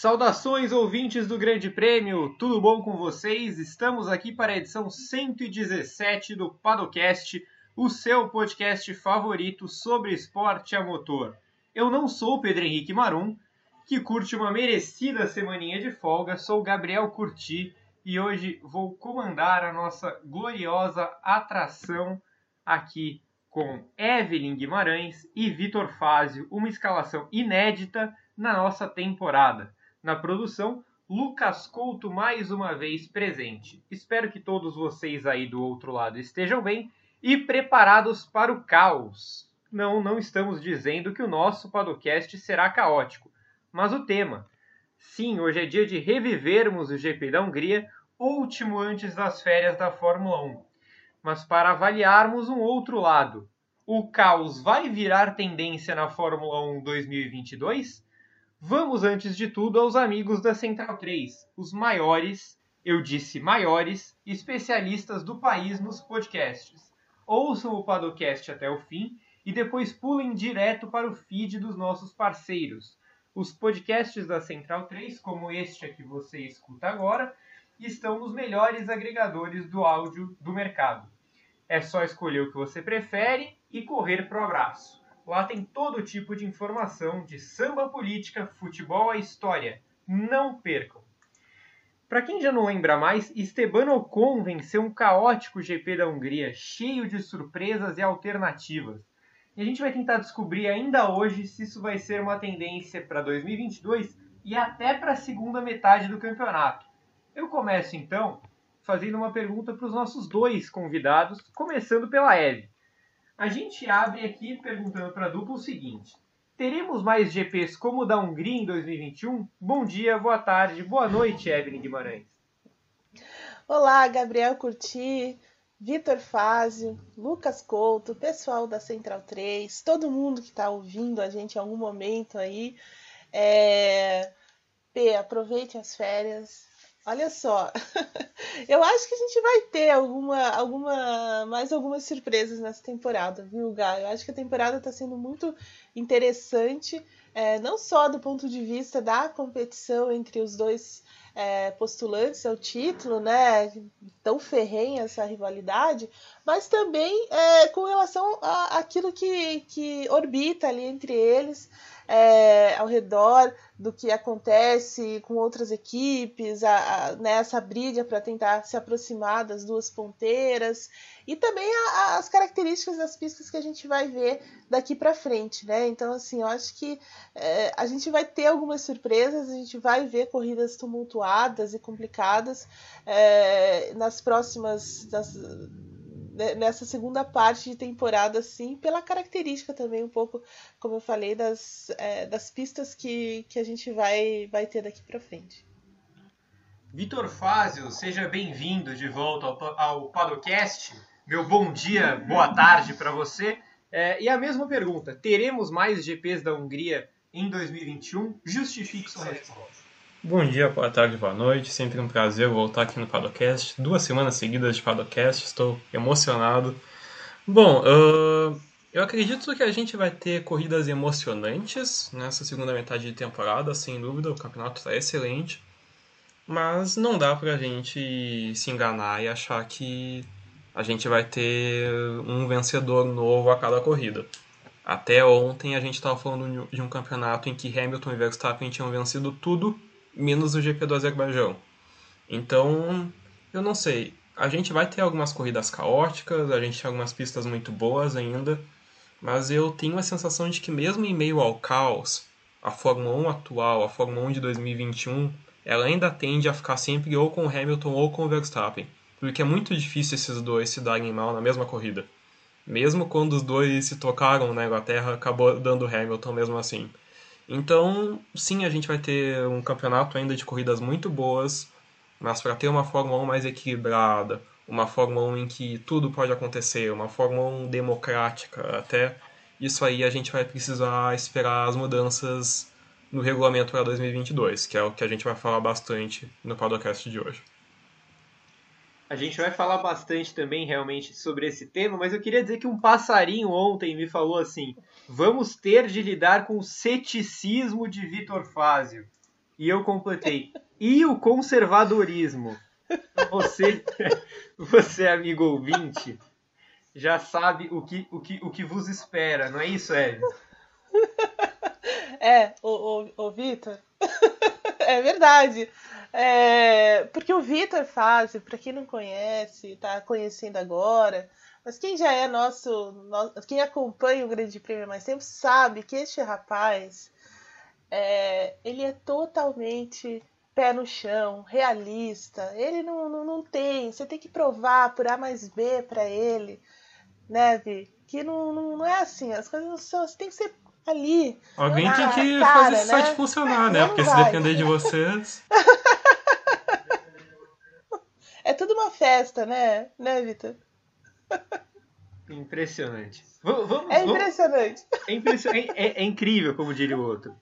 Saudações, ouvintes do Grande Prêmio, tudo bom com vocês? Estamos aqui para a edição 117 do Padocast, o seu podcast favorito sobre esporte a motor. Eu não sou o Pedro Henrique Marum, que curte uma merecida semaninha de folga, sou Gabriel Curti e hoje vou comandar a nossa gloriosa atração aqui com Evelyn Guimarães e Vitor Fázio, uma escalação inédita na nossa temporada. Na produção, Lucas Couto mais uma vez presente. Espero que todos vocês aí do outro lado estejam bem e preparados para o caos. Não, não estamos dizendo que o nosso podcast será caótico, mas o tema. Sim, hoje é dia de revivermos o GP da Hungria, último antes das férias da Fórmula 1. Mas para avaliarmos um outro lado, o caos vai virar tendência na Fórmula 1 2022? Vamos, antes de tudo, aos amigos da Central 3, os maiores, eu disse maiores, especialistas do país nos podcasts. Ouçam o Padocast até o fim e depois pulem direto para o feed dos nossos parceiros. Os podcasts da Central 3, como este que você escuta agora, estão nos melhores agregadores do áudio do mercado. É só escolher o que você prefere e correr para o abraço. Lá tem todo tipo de informação de samba política, futebol a história. Não percam! Para quem já não lembra mais, Esteban Ocon venceu um caótico GP da Hungria, cheio de surpresas e alternativas. E a gente vai tentar descobrir ainda hoje se isso vai ser uma tendência para 2022 e até para a segunda metade do campeonato. Eu começo então fazendo uma pergunta para os nossos dois convidados, começando pela Eve. A gente abre aqui perguntando para a dupla o seguinte: teremos mais GPs como o da Hungria em 2021? Bom dia, boa tarde, boa noite, Evelyn Guimarães. Olá, Gabriel Curti, Vitor Fázio, Lucas Couto, pessoal da Central 3, todo mundo que está ouvindo a gente em algum momento aí. É... P, aproveite as férias, Olha só, eu acho que a gente vai ter alguma, alguma, mais algumas surpresas nessa temporada, viu, Gá? Eu acho que a temporada está sendo muito interessante, é, não só do ponto de vista da competição entre os dois é, postulantes ao título, né? Tão ferrenha essa rivalidade, mas também é, com relação àquilo que, que orbita ali entre eles é, ao redor do que acontece com outras equipes, a, a, né, essa briga para tentar se aproximar das duas ponteiras e também a, as características das pistas que a gente vai ver daqui para frente, né? Então, assim, eu acho que é, a gente vai ter algumas surpresas, a gente vai ver corridas tumultuadas e complicadas é, nas próximas. Nessa segunda parte de temporada, assim, pela característica também, um pouco, como eu falei, das, é, das pistas que, que a gente vai, vai ter daqui para frente. Vitor Fázio, seja bem-vindo de volta ao, ao Padocast. Meu bom dia, boa tarde para você. É, e a mesma pergunta: teremos mais GPs da Hungria em 2021? Justifique sua resposta. Bom dia, boa tarde, boa noite. Sempre um prazer voltar aqui no Padocast. Duas semanas seguidas de Padocast, estou emocionado. Bom, uh, eu acredito que a gente vai ter corridas emocionantes nessa segunda metade de temporada, sem dúvida. O campeonato está excelente. Mas não dá pra gente se enganar e achar que a gente vai ter um vencedor novo a cada corrida. Até ontem a gente estava falando de um campeonato em que Hamilton e Verstappen tinham vencido tudo menos o GP do Azerbaijão. Então, eu não sei. A gente vai ter algumas corridas caóticas, a gente tem algumas pistas muito boas ainda, mas eu tenho a sensação de que mesmo em meio ao caos, a Fórmula 1 atual, a Fórmula 1 de 2021, ela ainda tende a ficar sempre ou com o Hamilton ou com o Verstappen, porque é muito difícil esses dois se darem mal na mesma corrida. Mesmo quando os dois se tocaram na Inglaterra, acabou dando Hamilton mesmo assim. Então, sim, a gente vai ter um campeonato ainda de corridas muito boas, mas para ter uma Fórmula 1 mais equilibrada, uma Fórmula 1 em que tudo pode acontecer, uma Fórmula 1 democrática, até isso aí a gente vai precisar esperar as mudanças no regulamento para 2022, que é o que a gente vai falar bastante no podcast de hoje. A gente vai falar bastante também realmente sobre esse tema, mas eu queria dizer que um passarinho ontem me falou assim: vamos ter de lidar com o ceticismo de Vitor Fázio. E eu completei. E o conservadorismo? Você, você amigo ouvinte, já sabe o que, o que, o que vos espera, não é isso, Ed? É, o, o, o Vitor. é verdade. É, porque o Vitor faz, para quem não conhece, tá conhecendo agora, mas quem já é nosso, nosso, quem acompanha o Grande Prêmio há mais tempo sabe que este rapaz, é, ele é totalmente pé no chão, realista. Ele não, não, não tem, você tem que provar por A mais B para ele, né, Vi? Que não, não, não, é assim, as coisas são, você tem que ser ali. Alguém tem que cara, fazer esse né? site funcionar, né? Porque se depender de vocês. é tudo uma festa, né? Né, Vitor? Impressionante. Vamos, é impressionante. É, impressionante. É, é, é, incrível, como diria o outro.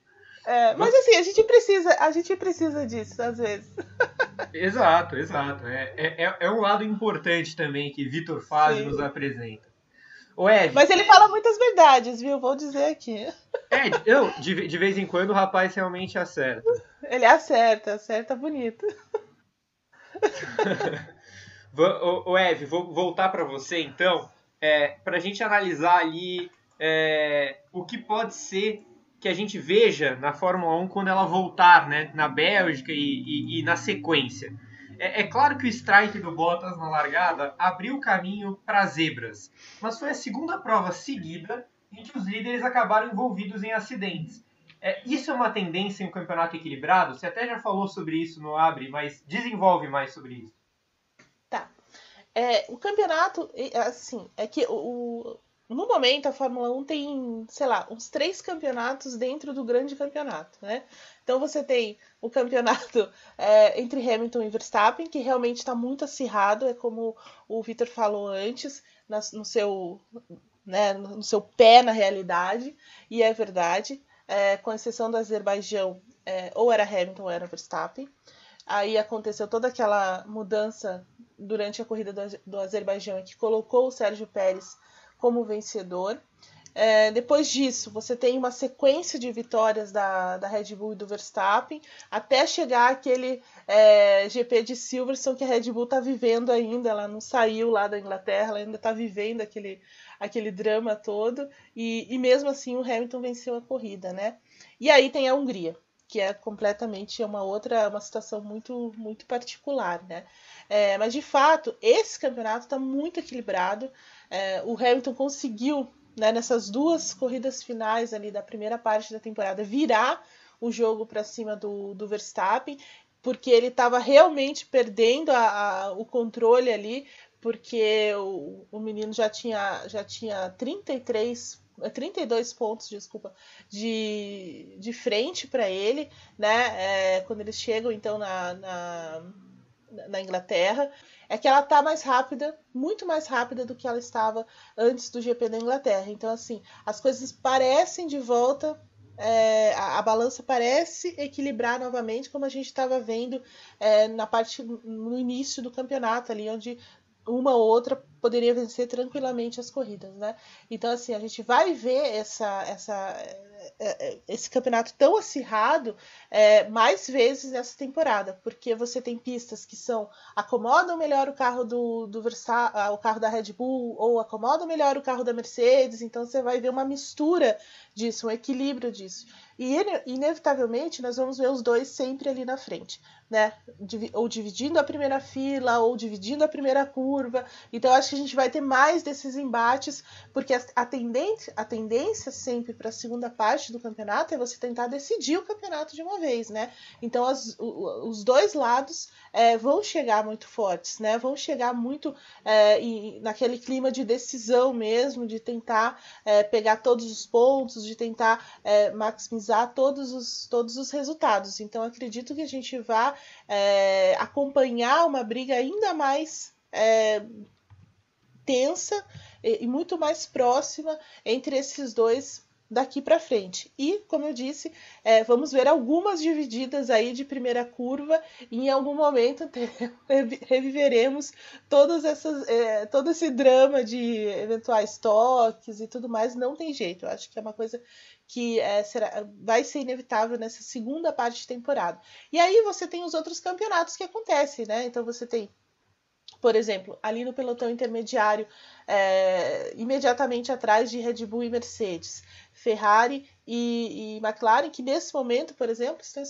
É, mas assim, a gente precisa, a gente precisa disso, às vezes. Exato, exato. É, é, é um lado importante também que Vitor faz e nos apresenta. O Ed, mas ele fala muitas verdades, viu? Vou dizer aqui. Ed, eu, de, de vez em quando o rapaz realmente acerta. Ele acerta, acerta bonito. o, Ed, vou voltar para você então, é, para a gente analisar ali é, o que pode ser que a gente veja na Fórmula 1 quando ela voltar, né, na Bélgica e, e, e na sequência. É, é, claro que o strike do Bottas na largada abriu o caminho para zebras, mas foi a segunda prova seguida em que os líderes acabaram envolvidos em acidentes. É, isso é uma tendência em um campeonato equilibrado? Você até já falou sobre isso no Abre, mas desenvolve mais sobre isso. É, o campeonato, assim, é que o, no momento, a Fórmula 1 tem, sei lá, uns três campeonatos dentro do grande campeonato, né? Então você tem o campeonato é, entre Hamilton e Verstappen, que realmente está muito acirrado, é como o Victor falou antes, na, no, seu, né, no seu pé na realidade, e é verdade, é, com exceção do Azerbaijão, é, ou era Hamilton ou era Verstappen. Aí aconteceu toda aquela mudança durante a corrida do, do Azerbaijão que colocou o Sérgio Pérez como vencedor. É, depois disso, você tem uma sequência de vitórias da, da Red Bull e do Verstappen, até chegar aquele é, GP de Silverstone que a Red Bull está vivendo ainda. Ela não saiu lá da Inglaterra, ela ainda está vivendo aquele, aquele drama todo. E, e mesmo assim, o Hamilton venceu a corrida, né? E aí tem a Hungria, que é completamente uma outra, uma situação muito, muito particular, né? É, mas de fato, esse campeonato está muito equilibrado. É, o Hamilton conseguiu, né, nessas duas corridas finais ali da primeira parte da temporada, virar o jogo para cima do, do Verstappen, porque ele estava realmente perdendo a, a, o controle ali, porque o, o menino já tinha, já tinha 33 32 pontos, desculpa, de, de frente para ele, né? É, quando eles chegam então na, na, na Inglaterra é que ela tá mais rápida, muito mais rápida do que ela estava antes do GP da Inglaterra. Então, assim, as coisas parecem de volta. É, a, a, balança parece equilibrar novamente, como a gente estava vendo é, na parte no início do campeonato, ali onde uma ou outra poderia vencer tranquilamente as corridas, né? Então, assim, a gente vai ver essa, essa é, é, esse campeonato tão acirrado é, mais vezes nessa temporada, porque você tem pistas que são acomodam melhor o carro do, do Verstappen, ah, o carro da Red Bull, ou acomodam melhor o carro da Mercedes, então você vai ver uma mistura disso, um equilíbrio disso. E inevitavelmente nós vamos ver os dois sempre ali na frente, né? Ou dividindo a primeira fila, ou dividindo a primeira curva. Então acho que a gente vai ter mais desses embates, porque a tendência, a tendência sempre para a segunda parte do campeonato é você tentar decidir o campeonato de uma vez, né? Então as, os dois lados é, vão chegar muito fortes, né? Vão chegar muito é, e, naquele clima de decisão mesmo, de tentar é, pegar todos os pontos, de tentar é, maximizar todos os, todos os resultados. Então acredito que a gente vá é, acompanhar uma briga ainda mais é, tensa e, muito mais próxima entre esses dois daqui para frente. E, como eu disse, é, vamos ver algumas divididas aí de primeira curva e em algum momento reviveremos todas essas, é, todo esse drama de eventuais toques e tudo mais. Não tem jeito, eu acho que é uma coisa que é, será, vai ser inevitável nessa segunda parte de temporada. E aí você tem os outros campeonatos que acontecem, né? Então você tem por exemplo, ali no pelotão intermediário, é, imediatamente atrás de Red Bull e Mercedes, Ferrari e, e, McLaren, que nesse momento, por exemplo, estão,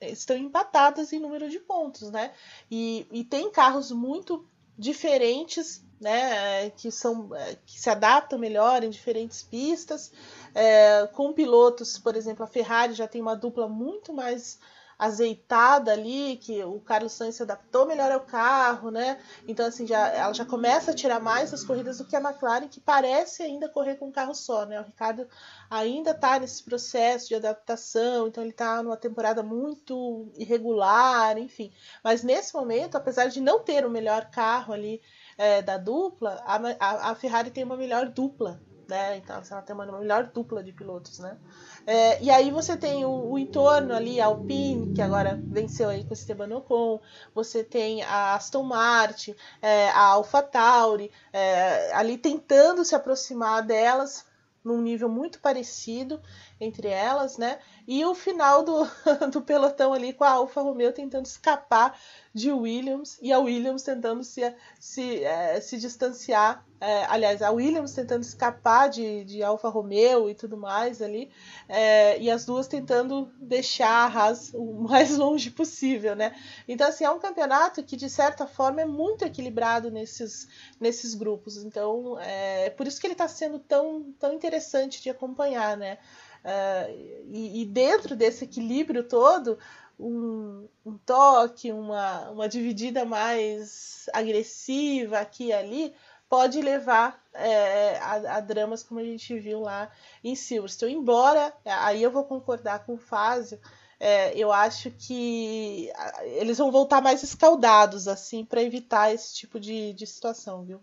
estão empatadas em número de pontos, né? E, e tem carros muito diferentes, né? Que são que se adaptam melhor em diferentes pistas, é, com pilotos, por exemplo, a Ferrari já tem uma dupla muito mais azeitada ali, que o Carlos Sainz se adaptou melhor ao carro, né? Então, assim, já, ela já começa a tirar mais as corridas do que a McLaren, que parece ainda correr com um carro só, né? O Ricardo ainda está nesse processo de adaptação, então ele está numa temporada muito irregular, enfim. Mas nesse momento, apesar de não ter o melhor carro ali é, da dupla, a, a, a Ferrari tem uma melhor dupla né? Então ela tem uma melhor dupla de pilotos, né? É, e aí você tem o, o, entorno ali, a Alpine, que agora venceu aí com o Esteban Ocon, você tem a Aston Martin, é, a AlphaTauri, é, ali tentando se aproximar delas num nível muito parecido entre elas, né? E o final do, do pelotão ali com a Alfa Romeo tentando escapar de Williams e a Williams tentando se, se, é, se distanciar. É, aliás, a Williams tentando escapar de, de Alfa Romeo e tudo mais ali, é, e as duas tentando deixar a Haas o mais longe possível, né? Então, assim, é um campeonato que, de certa forma, é muito equilibrado nesses, nesses grupos. Então, é, é por isso que ele está sendo tão, tão interessante de acompanhar, né? Uh, e, e, dentro desse equilíbrio todo, um, um, toque, uma, uma dividida mais agressiva aqui e ali, pode levar é, a, a, dramas como a gente viu lá em Silverstone. Embora, aí eu vou concordar com o Fázio, é, eu acho que eles vão voltar mais escaldados, assim, para evitar esse tipo de, de situação, viu?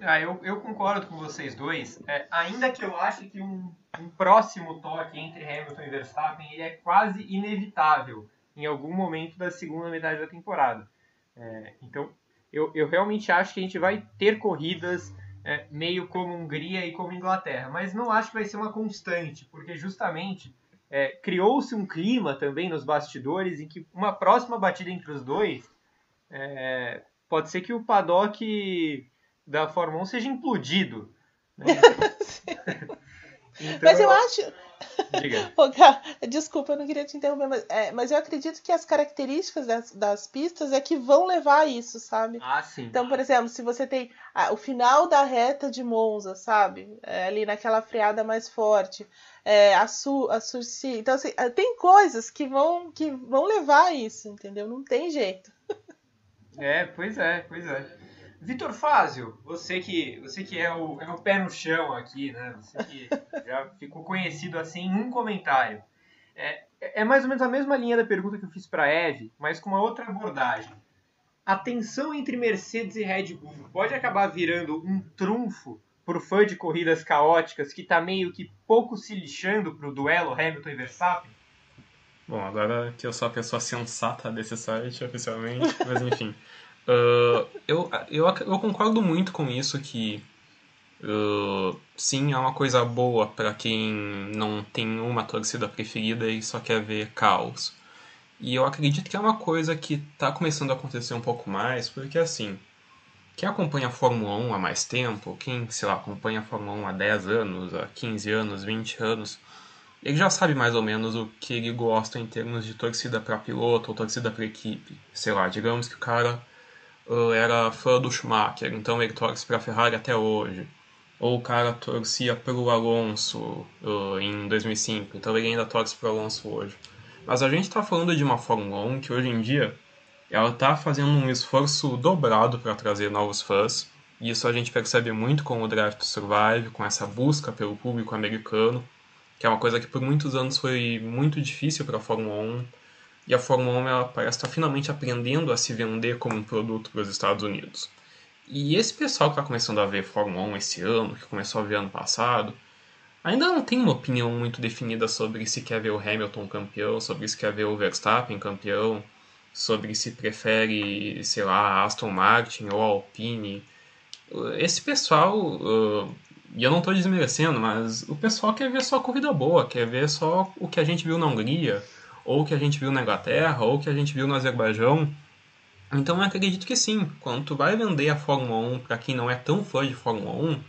Ah, eu, eu concordo com vocês dois. É, ainda que eu ache que um, um próximo toque entre Hamilton e Verstappen ele é quase inevitável em algum momento da segunda metade da temporada. É, então, eu, eu realmente acho que a gente vai ter corridas é, meio como Hungria e como Inglaterra, mas não acho que vai ser uma constante, porque justamente é, criou-se um clima também nos bastidores em que uma próxima batida entre os dois é, pode ser que o paddock da Fórmula 1 seja implodido. Né? então, mas eu acho. Diga. Desculpa, eu não queria te interromper, mas, é, mas eu acredito que as características das, das, pistas é que vão levar a isso, sabe? Ah, sim. Então, por exemplo, se você tem ah, o final da reta de Monza, sabe? É, ali naquela freada mais forte, é, a, Su, a Sursi. Então, assim, é, tem coisas que vão, que vão levar a isso, entendeu? Não tem jeito. É, pois é, pois é. Vitor Fázio, você que, você que é, o, é o pé no chão aqui, né? Você que já ficou conhecido assim em um comentário. É, é mais ou menos a mesma linha da pergunta que eu fiz para a Eve, mas com uma outra abordagem. A tensão entre Mercedes e Red Bull pode acabar virando um trunfo por fã de corridas caóticas que está meio que pouco se lixando para o duelo Hamilton e Verstappen? Bom, agora que eu sou a pessoa sensata desse site oficialmente, mas enfim. Uh, eu, eu, eu concordo muito com isso que uh, sim, é uma coisa boa para quem não tem uma torcida preferida e só quer ver caos. E eu acredito que é uma coisa que está começando a acontecer um pouco mais, porque assim, quem acompanha a Fórmula 1 há mais tempo, quem, sei lá, acompanha a Fórmula 1 há 10 anos, há 15 anos, 20 anos, ele já sabe mais ou menos o que ele gosta em termos de torcida para piloto ou torcida para equipe. Sei lá, digamos que o cara era fã do Schumacher, então ele torce para a Ferrari até hoje. Ou o cara torcia pelo Alonso uh, em 2005, então ele ainda torce para o Alonso hoje. Mas a gente está falando de uma Fórmula 1 que hoje em dia ela está fazendo um esforço dobrado para trazer novos fãs. E isso a gente percebe muito com o Drive to Survive, com essa busca pelo público americano, que é uma coisa que por muitos anos foi muito difícil para a Fórmula 1 e a Fórmula 1 ela parece estar finalmente aprendendo a se vender como um produto para os Estados Unidos. E esse pessoal que está começando a ver Fórmula 1 esse ano, que começou a ver ano passado, ainda não tem uma opinião muito definida sobre se quer ver o Hamilton campeão, sobre se quer ver o Verstappen campeão, sobre se prefere, sei lá, Aston Martin ou Alpine. Esse pessoal, e eu não estou desmerecendo, mas o pessoal quer ver só corrida boa, quer ver só o que a gente viu na Hungria, ou que a gente viu na Inglaterra, ou que a gente viu no Azerbaijão. Então eu acredito que sim, quando tu vai vender a Fórmula 1 para quem não é tão fã de Fórmula 1,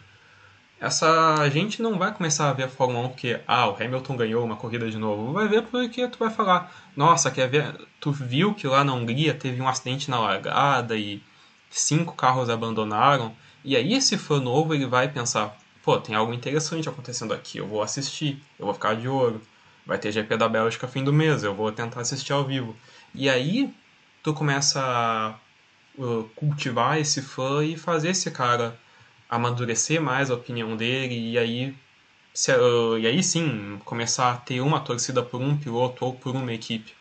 essa gente não vai começar a ver a Fórmula 1 porque, ah, o Hamilton ganhou uma corrida de novo. Vai ver porque tu vai falar, nossa, quer ver? Tu viu que lá na Hungria teve um acidente na largada e cinco carros abandonaram. E aí esse fã novo ele vai pensar, pô, tem algo interessante acontecendo aqui, eu vou assistir, eu vou ficar de ouro. Vai ter GP da Bélgica fim do mês, eu vou tentar assistir ao vivo. E aí tu começa a uh, cultivar esse fã e fazer esse cara amadurecer mais a opinião dele e aí se, uh, e aí sim começar a ter uma torcida por um piloto ou por uma equipe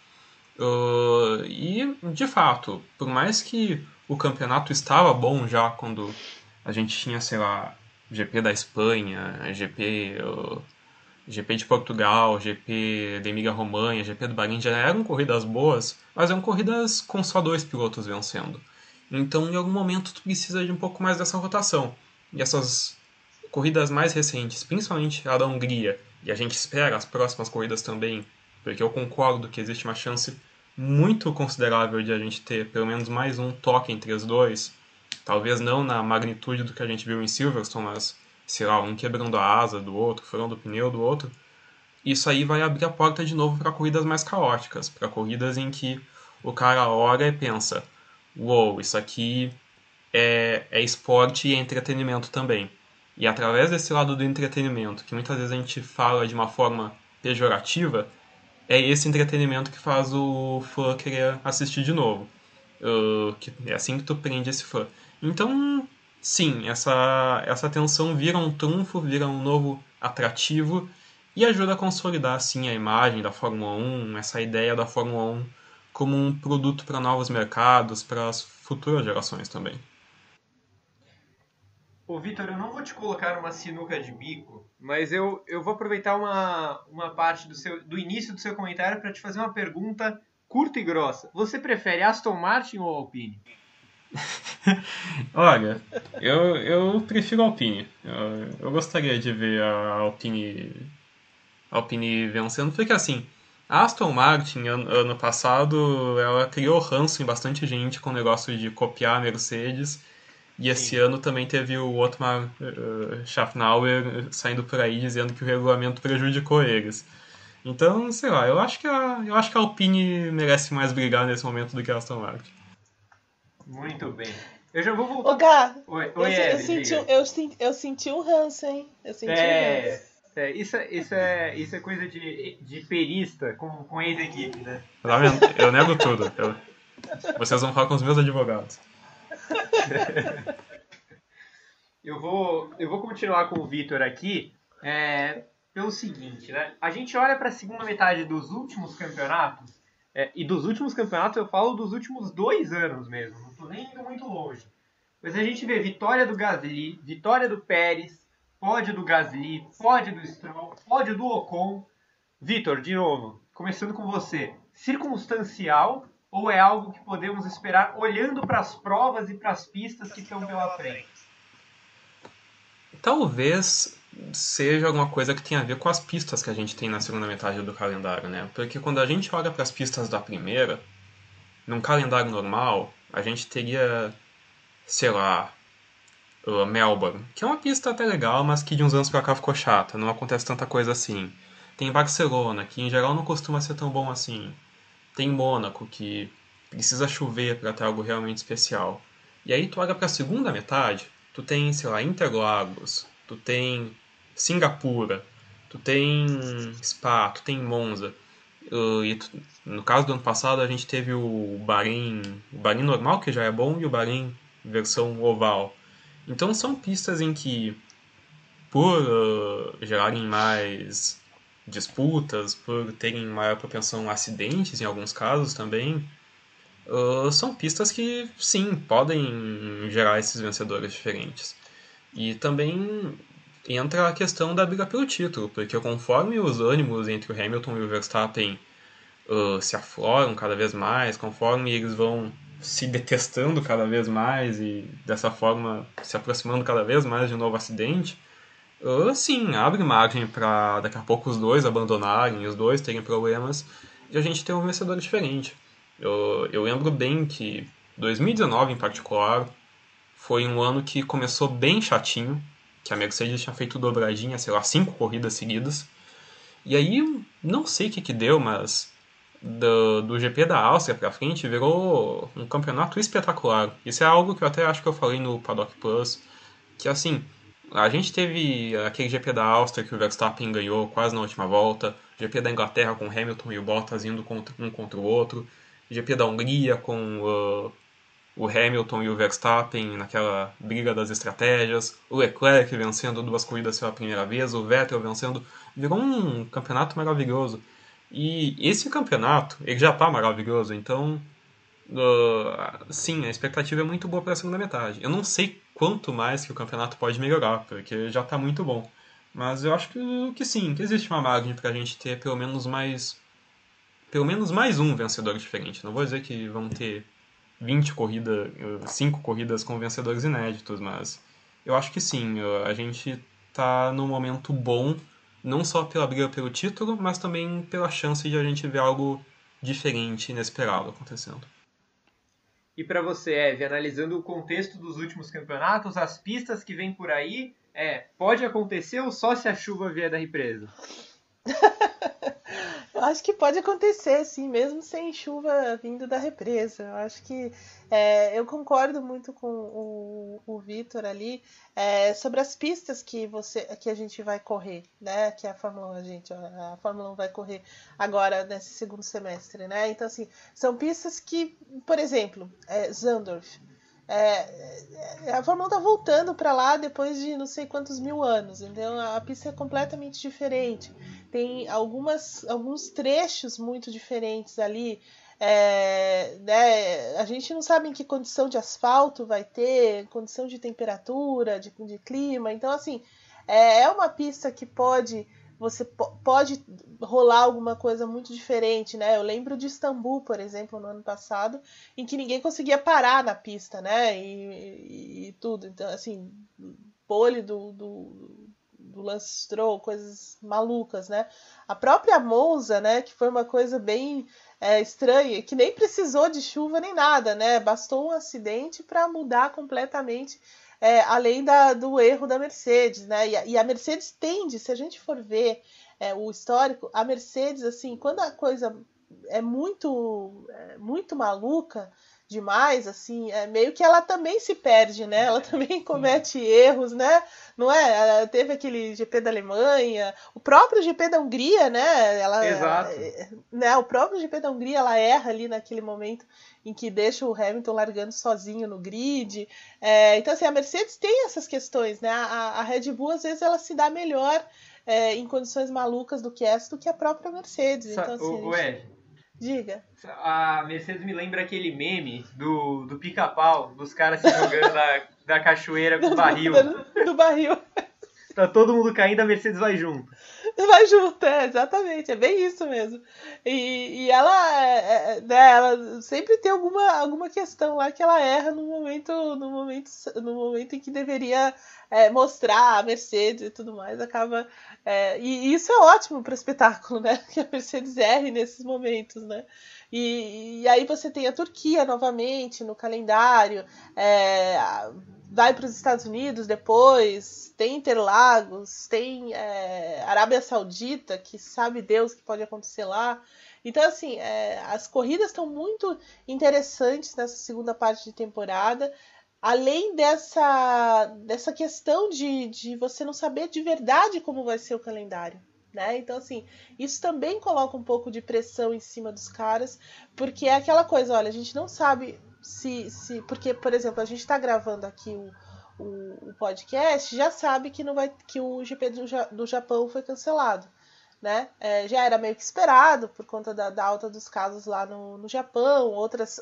uh, e de fato por mais que o campeonato estava bom já quando a gente tinha sei lá GP da Espanha GP uh, GP de Portugal, GP de Emília Romanha, GP do Bahrein já eram corridas boas, mas eram corridas com só dois pilotos vencendo. Então, em algum momento, tu precisa de um pouco mais dessa rotação. E essas corridas mais recentes, principalmente a da Hungria, e a gente espera as próximas corridas também, porque eu concordo que existe uma chance muito considerável de a gente ter pelo menos mais um toque entre os dois. Talvez não na magnitude do que a gente viu em Silverstone, mas sei lá, um quebrando a asa do outro, furando o pneu do outro. Isso aí vai abrir a porta de novo para corridas mais caóticas, para corridas em que o cara olha e pensa: uou, wow, isso aqui é, é esporte e é entretenimento também. E através desse lado do entretenimento, que muitas vezes a gente fala de uma forma pejorativa, é esse entretenimento que faz o fã querer assistir de novo. Uh, que é assim que tu prende esse fã. Então, sim, essa, essa tensão vira um trunfo, vira um novo atrativo e ajuda a consolidar, assim, a imagem da Fórmula 1, essa ideia da Fórmula 1 como um produto para novos mercados, para as futuras gerações também. Ô, Vitor, eu não vou te colocar numa sinuca de bico, mas eu, eu vou aproveitar uma, uma parte do, seu, do início do seu comentário para te fazer uma pergunta curta e grossa. Você prefere Aston Martin ou Alpine? Olha, eu, eu prefiro Alpine. Eu, eu gostaria de ver a Alpine, Alpine vencendo, porque assim, a Aston Martin, ano, ano passado, ela criou ranço em bastante gente com o negócio de copiar a Mercedes e esse Sim. ano também teve o Otmar uh, Schaffnauer saindo por aí dizendo que o regulamento prejudicou eles. Então, sei lá, eu acho que a, eu acho que a Alpine merece mais brigar nesse momento do que a Aston Martin. Muito bem. Eu já vou voltar. Ô, Gá, oi, oi, eu, eu, senti, eu, eu, senti um ranço, hein? Eu senti é, um ranço. É, isso, é, isso, é, isso é coisa de, de perista com, com ex-equipe, né? Eu nego tudo. Eu, vocês vão falar com os meus advogados. eu, vou, eu vou continuar com o Vitor aqui é, pelo seguinte, né? A gente olha para a segunda metade dos últimos campeonatos, é, e dos últimos campeonatos eu falo dos últimos dois anos mesmo, não estou nem indo muito longe. Mas a gente vê vitória do Gasly, vitória do Pérez, pódio do Gasly, pódio do Stroll, pódio do Ocon. Vitor, de novo, começando com você. Circunstancial ou é algo que podemos esperar olhando para as provas e para as pistas que estão pela frente? Talvez seja alguma coisa que tenha a ver com as pistas que a gente tem na segunda metade do calendário, né? Porque quando a gente olha para as pistas da primeira, num calendário normal, a gente teria, sei lá, Melbourne, que é uma pista até legal, mas que de uns anos para cá ficou chata, não acontece tanta coisa assim. Tem Barcelona, que em geral não costuma ser tão bom assim. Tem Mônaco, que precisa chover para ter algo realmente especial. E aí tu olha para a segunda metade, tu tem, sei lá, Interlagos, tu tem Singapura, tu tem Spa, tu tem Monza. Uh, e tu, no caso do ano passado a gente teve o Bahrein, o Bahrein normal, que já é bom, e o Bahrein versão oval. Então são pistas em que, por uh, gerarem mais disputas, por terem maior propensão a acidentes em alguns casos também, uh, são pistas que sim podem gerar esses vencedores diferentes. E também entra a questão da briga pelo título, porque conforme os ânimos entre o Hamilton e o Verstappen uh, se afloram cada vez mais, conforme eles vão se detestando cada vez mais e dessa forma se aproximando cada vez mais de um novo acidente, uh, sim, abre margem para daqui a pouco os dois abandonarem, os dois terem problemas e a gente ter um vencedor diferente. Eu, eu lembro bem que 2019 em particular foi um ano que começou bem chatinho, que a Mercedes tinha feito dobradinha, sei lá, cinco corridas seguidas. E aí, não sei o que que deu, mas do, do GP da Áustria para frente virou um campeonato espetacular. Isso é algo que eu até acho que eu falei no Paddock Plus, que assim, a gente teve aquele GP da Áustria que o Verstappen ganhou quase na última volta, GP da Inglaterra com Hamilton e o Bottas indo contra, um contra o outro, GP da Hungria com uh, o Hamilton e o Verstappen naquela briga das estratégias, o Leclerc vencendo duas corridas pela primeira vez, o Vettel vencendo, virou um campeonato maravilhoso. E esse campeonato, ele já está maravilhoso, então, uh, sim, a expectativa é muito boa para a segunda metade. Eu não sei quanto mais que o campeonato pode melhorar, porque já está muito bom. Mas eu acho que, que sim, que existe uma margem para a gente ter pelo menos mais pelo menos mais um vencedor diferente. Não vou dizer que vão ter 20 corridas, 5 corridas com vencedores inéditos, mas eu acho que sim, a gente está num momento bom não só pela briga pelo título, mas também pela chance de a gente ver algo diferente, inesperado acontecendo. E para você, Eve, analisando o contexto dos últimos campeonatos, as pistas que vêm por aí, é, pode acontecer ou só se a chuva vier da represa? Eu acho que pode acontecer, sim, mesmo sem chuva vindo da represa. Eu acho que é, eu concordo muito com o, o Vitor ali é, sobre as pistas que você que a gente vai correr, né? Que a Fórmula 1, a gente, a Fórmula 1 vai correr agora nesse segundo semestre, né? Então, assim, são pistas que, por exemplo, é, Zandorf. É, é, a Fórmula 1 tá voltando para lá depois de não sei quantos mil anos, então a pista é completamente diferente. Tem algumas, alguns trechos muito diferentes ali. É, né, a gente não sabe em que condição de asfalto vai ter, condição de temperatura, de, de clima. Então, assim, é, é uma pista que pode você pode rolar alguma coisa muito diferente, né? Eu lembro de Istambul, por exemplo, no ano passado, em que ninguém conseguia parar na pista, né? E, e, e tudo. Então, assim, pole do, do, do Lance Stroll, coisas malucas, né? A própria Monza, né? Que foi uma coisa bem é, estranha, que nem precisou de chuva nem nada, né? Bastou um acidente para mudar completamente é, além da, do erro da Mercedes, né? E a, e a Mercedes tende, se a gente for ver é, o histórico, a Mercedes, assim, quando a coisa é muito, é, muito maluca demais, assim, é meio que ela também se perde, né? Ela também comete erros, né? Não é? teve aquele GP da Alemanha, o próprio GP da Hungria, né? Ela, Exato. Né? O próprio GP da Hungria, ela erra ali naquele momento em que deixa o Hamilton largando sozinho no grid. É, então, assim, a Mercedes tem essas questões, né? A, a Red Bull, às vezes, ela se dá melhor é, em condições malucas do que essa do que a própria Mercedes. Então, assim, o, gente... Diga. A Mercedes me lembra aquele meme do, do pica-pau, dos caras se jogando da, da cachoeira com o barril. Do, do barril. Tá todo mundo caindo, a Mercedes vai junto. Vai junto, é, exatamente, é bem isso mesmo. E, e ela, é, é, né, ela sempre tem alguma, alguma questão lá que ela erra no momento, no momento, no momento em que deveria é, mostrar a Mercedes e tudo mais, acaba. É, e, e, isso é ótimo para espetáculo, né? Que a Mercedes erre nesses momentos, né? E, e aí você tem a Turquia novamente no calendário. É, vai para os Estados Unidos depois, tem Interlagos, tem é, Arábia Saudita, que sabe Deus que pode acontecer lá. Então, assim, é, as corridas estão muito interessantes nessa segunda parte de temporada. Além dessa, dessa questão de, de você não saber de verdade como vai ser o calendário. Né? Então, assim, isso também coloca um pouco de pressão em cima dos caras, porque é aquela coisa, olha, a gente não sabe se, se porque, por exemplo, a gente está gravando aqui o, o, o, podcast, já sabe que não vai que o GP do, do Japão foi cancelado. Né? É, já era meio que esperado por conta da, da alta dos casos lá no, no Japão, outras,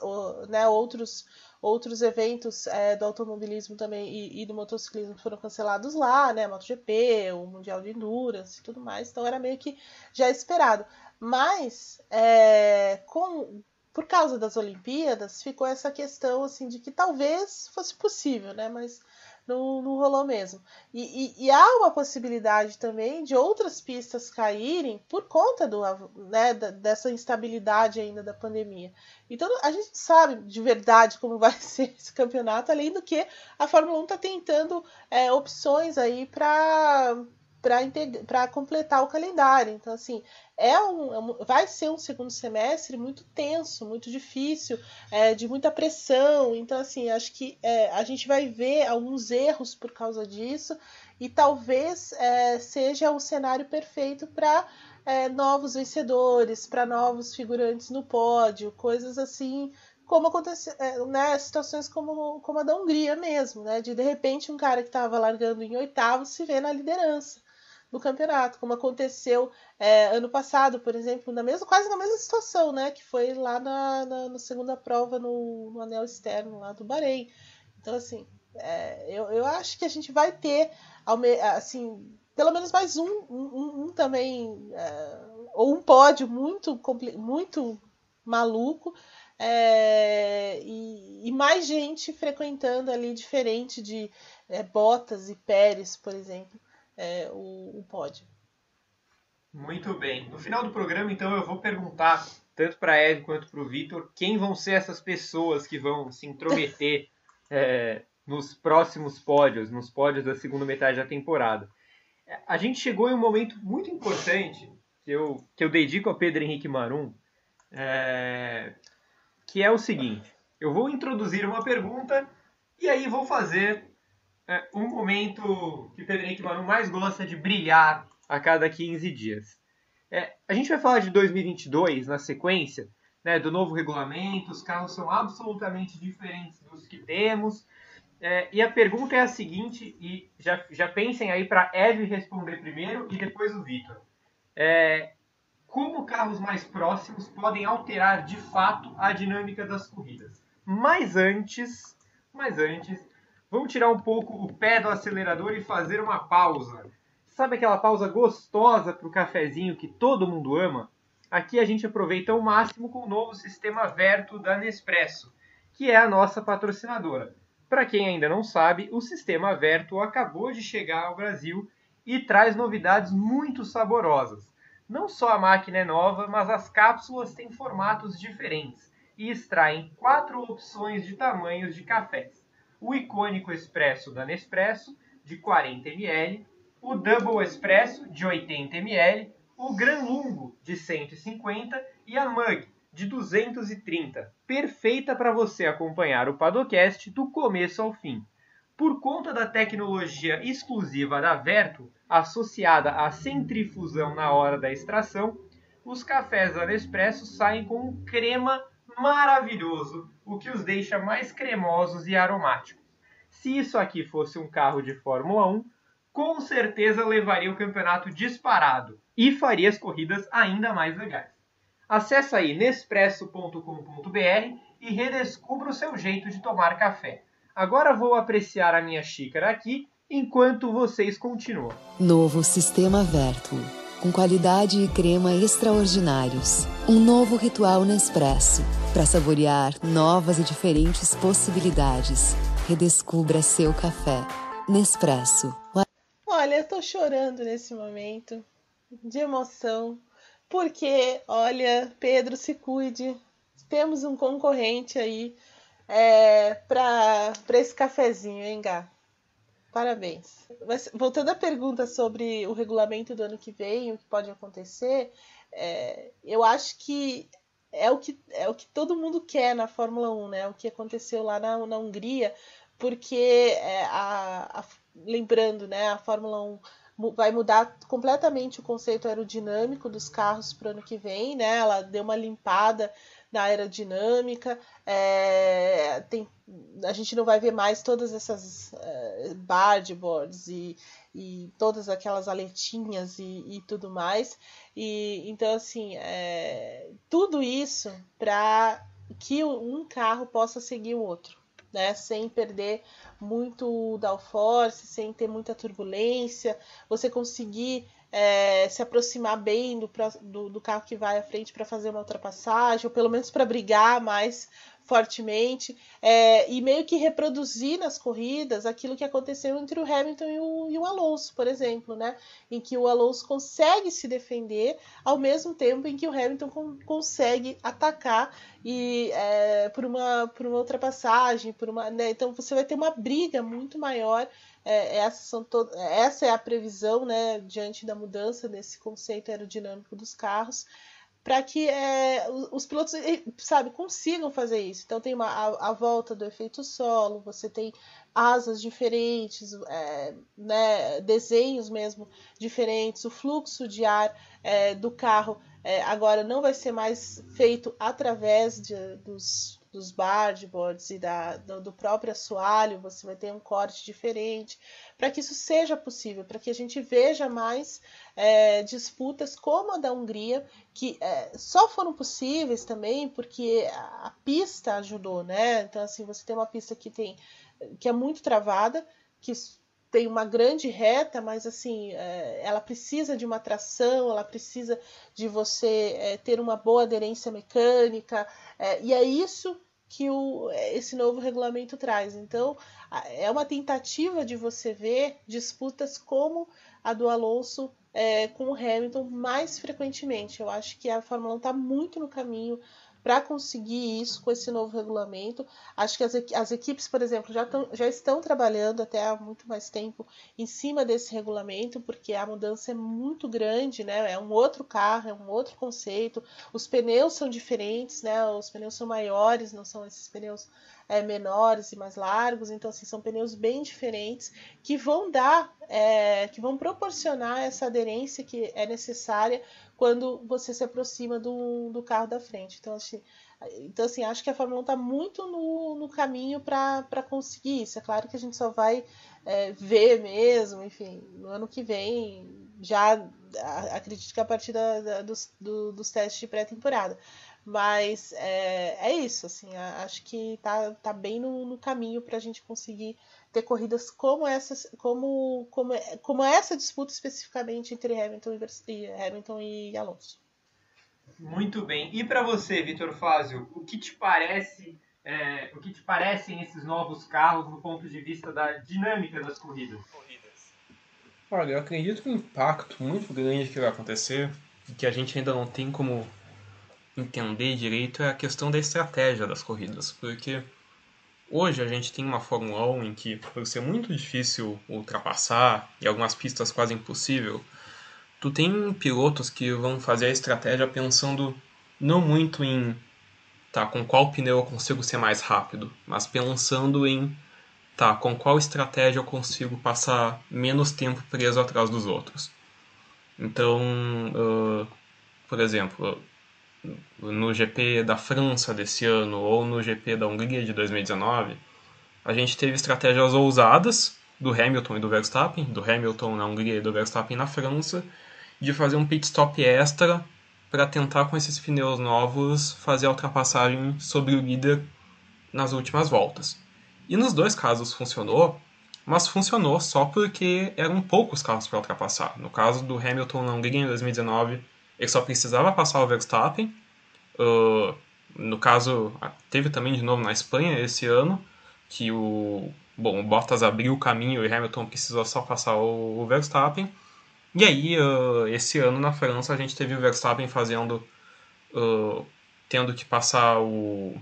né, outros, outros eventos é, do automobilismo também e, e, do motociclismo foram cancelados lá, né? MotoGP, o Mundial de Endurance e tudo mais. Então era meio que já esperado. Mas é, com, por causa das Olimpíadas ficou essa questão assim de que talvez fosse possível, né? Mas não, não rolou mesmo. E, e, e, há uma possibilidade também de outras pistas caírem por conta do, né, dessa instabilidade ainda da pandemia. Então a gente sabe de verdade como vai ser esse campeonato, além do que a Fórmula 1 está tentando é, opções aí para para completar o calendário. Então, assim, é um, é vai ser um segundo semestre muito tenso, muito difícil, é, de muita pressão. Então, assim, acho que é, a gente vai ver alguns erros por causa disso e talvez é, seja o cenário perfeito para é, novos vencedores, para novos figurantes no pódio, coisas assim como aconteceu, é, né, situações como, como a da Hungria mesmo, né, de de repente um cara que estava largando em oitavo se vê na liderança do campeonato, como aconteceu é, ano passado, por exemplo, na mesma, quase na mesma situação, né? Que foi lá na, na, na segunda prova no, no, anel externo lá do Bahrein. Então, assim, é, eu, eu acho que a gente vai ter, assim, pelo menos mais um, um, um também, é, ou um pódio muito, muito maluco. É, e, e, mais gente frequentando ali, diferente de é, Bottas e Pérez, por exemplo é, o, o pódio. Muito bem. No final do programa, então, eu vou perguntar, tanto para a Eve quanto para o Vitor, quem vão ser essas pessoas que vão se intrometer é, nos próximos pódios, nos pódios da segunda metade da temporada. A gente chegou em um momento muito importante que eu, que eu dedico ao Pedro Henrique Marum, é, que é o seguinte: eu vou introduzir uma pergunta e aí vou fazer é, um momento que o Pedro Manu mais gosta de brilhar a cada 15 dias. É, a gente vai falar de 2022 na sequência, né, do novo regulamento, os carros são absolutamente diferentes dos que temos. É, e a pergunta é a seguinte, e já, já pensem aí para Eve responder primeiro e depois o Vitor. É, como carros mais próximos podem alterar de fato a dinâmica das corridas? Mas antes, mas antes, Vamos tirar um pouco o pé do acelerador e fazer uma pausa. Sabe aquela pausa gostosa para o cafezinho que todo mundo ama? Aqui a gente aproveita ao máximo com o novo sistema Verto da Nespresso, que é a nossa patrocinadora. Para quem ainda não sabe, o sistema Verto acabou de chegar ao Brasil e traz novidades muito saborosas. Não só a máquina é nova, mas as cápsulas têm formatos diferentes e extraem quatro opções de tamanhos de cafés o icônico Expresso da Nespresso, de 40 ml, o Double Espresso, de 80 ml, o Gran Lungo, de 150 e a Mug, de 230, perfeita para você acompanhar o Padocast do começo ao fim. Por conta da tecnologia exclusiva da Verto, associada à centrifusão na hora da extração, os cafés da Nespresso saem com crema maravilhoso, o que os deixa mais cremosos e aromáticos. Se isso aqui fosse um carro de Fórmula 1, com certeza levaria o campeonato disparado e faria as corridas ainda mais legais. Acesse aí nespresso.com.br e redescubra o seu jeito de tomar café. Agora vou apreciar a minha xícara aqui enquanto vocês continuam. Novo Sistema Vertuo com qualidade e crema extraordinários. Um novo ritual Nespresso para saborear novas e diferentes possibilidades. Redescubra seu café. Nespresso. Olha, eu tô chorando nesse momento de emoção, porque, olha, Pedro, se cuide. Temos um concorrente aí é, para esse cafezinho, hein, Gá? Parabéns. Mas, voltando à pergunta sobre o regulamento do ano que vem, o que pode acontecer, é, eu acho que é o que é o que todo mundo quer na Fórmula 1, né? O que aconteceu lá na, na Hungria, porque é, a, a, lembrando, né, a Fórmula 1 vai mudar completamente o conceito aerodinâmico dos carros para o ano que vem, né? Ela deu uma limpada na aerodinâmica, é, tem, a gente não vai ver mais todas essas é, boards e, e todas aquelas aletinhas e, e tudo mais. E então assim, é, tudo isso para que um carro possa seguir o outro. né, sem perder muito downforce, sem ter muita turbulência, você conseguir é, se aproximar bem do, do, do, carro que vai à frente para fazer uma ultrapassagem, ou pelo menos para brigar mais fortemente, é, e meio que reproduzir nas corridas aquilo que aconteceu entre o Hamilton e o, e o, Alonso, por exemplo, né? Em que o Alonso consegue se defender ao mesmo tempo em que o Hamilton com, consegue atacar e é, por, uma, por uma ultrapassagem, por uma. Né? Então você vai ter uma briga muito maior. É, são to... essa é a previsão né, diante da mudança desse conceito aerodinâmico dos carros para que é, os pilotos, sabe, consigam fazer isso. Então tem uma, a, a, volta do efeito solo, você tem asas diferentes, é, né, desenhos mesmo diferentes, o fluxo de ar é, do carro é, agora não vai ser mais feito através de, dos, dos boards e da, do, do próprio assoalho, você vai ter um corte diferente, para que isso seja possível, para que a gente veja mais é, disputas como a da Hungria, que é, só foram possíveis também porque a, a pista ajudou, né? Então, assim, você tem uma pista que tem que é muito travada, que tem uma grande reta, mas assim, é, ela precisa de uma tração, ela precisa de você é, ter uma boa aderência mecânica, é, e é isso que o, esse novo regulamento traz. Então, é uma tentativa de você ver disputas como a do Alonso é, com o Hamilton mais frequentemente. Eu acho que a Fórmula 1 está muito no caminho para conseguir isso com esse novo regulamento. Acho que as, as equipes, por exemplo, já, tão, já estão trabalhando até há muito mais tempo em cima desse regulamento, porque a mudança é muito grande, né? É um outro carro, é um outro conceito. Os pneus são diferentes, né? Os pneus são maiores, não são esses pneus é, menores e mais largos, então assim, são pneus bem diferentes que vão dar, é, que vão proporcionar essa aderência que é necessária quando você se aproxima do, do carro da frente. Então, assim, então, assim, acho que a Fórmula 1 está muito no, no caminho para conseguir isso. É claro que a gente só vai é, ver mesmo, enfim, no ano que vem, já acredito que a partir da, da, dos, do, dos testes de pré-temporada. Mas é, é isso, assim, acho que tá, tá bem no, no caminho para a gente conseguir ter corridas como essas, como, como, como essa disputa especificamente entre Hamilton e, Hamilton e Alonso. Muito bem. E para você, Vitor Fázio, o que te parece, é, o que te parecem esses novos carros no ponto de vista da dinâmica das corridas? Olha, eu acredito que um impacto muito grande que vai acontecer, que a gente ainda não tem como entender direito é a questão da estratégia das corridas, porque hoje a gente tem uma Fórmula 1 em que, por ser muito difícil ultrapassar e algumas pistas quase impossível, tu tem pilotos que vão fazer a estratégia pensando não muito em tá, com qual pneu eu consigo ser mais rápido, mas pensando em tá, com qual estratégia eu consigo passar menos tempo preso atrás dos outros. Então, uh, por exemplo, no GP da França desse ano ou no GP da Hungria de 2019, a gente teve estratégias ousadas do Hamilton e do Verstappen, do Hamilton na Hungria e do Verstappen na França, de fazer um pit stop extra para tentar com esses pneus novos fazer a ultrapassagem sobre o líder nas últimas voltas. E nos dois casos funcionou, mas funcionou só porque eram poucos carros para ultrapassar. No caso do Hamilton na Hungria em 2019, ele só precisava passar o Verstappen. Uh, no caso, teve também de novo na Espanha esse ano, que o, bom, o Bottas abriu o caminho e Hamilton precisou só passar o, o Verstappen. E aí, uh, esse ano na França, a gente teve o Verstappen fazendo. Uh, tendo que passar o,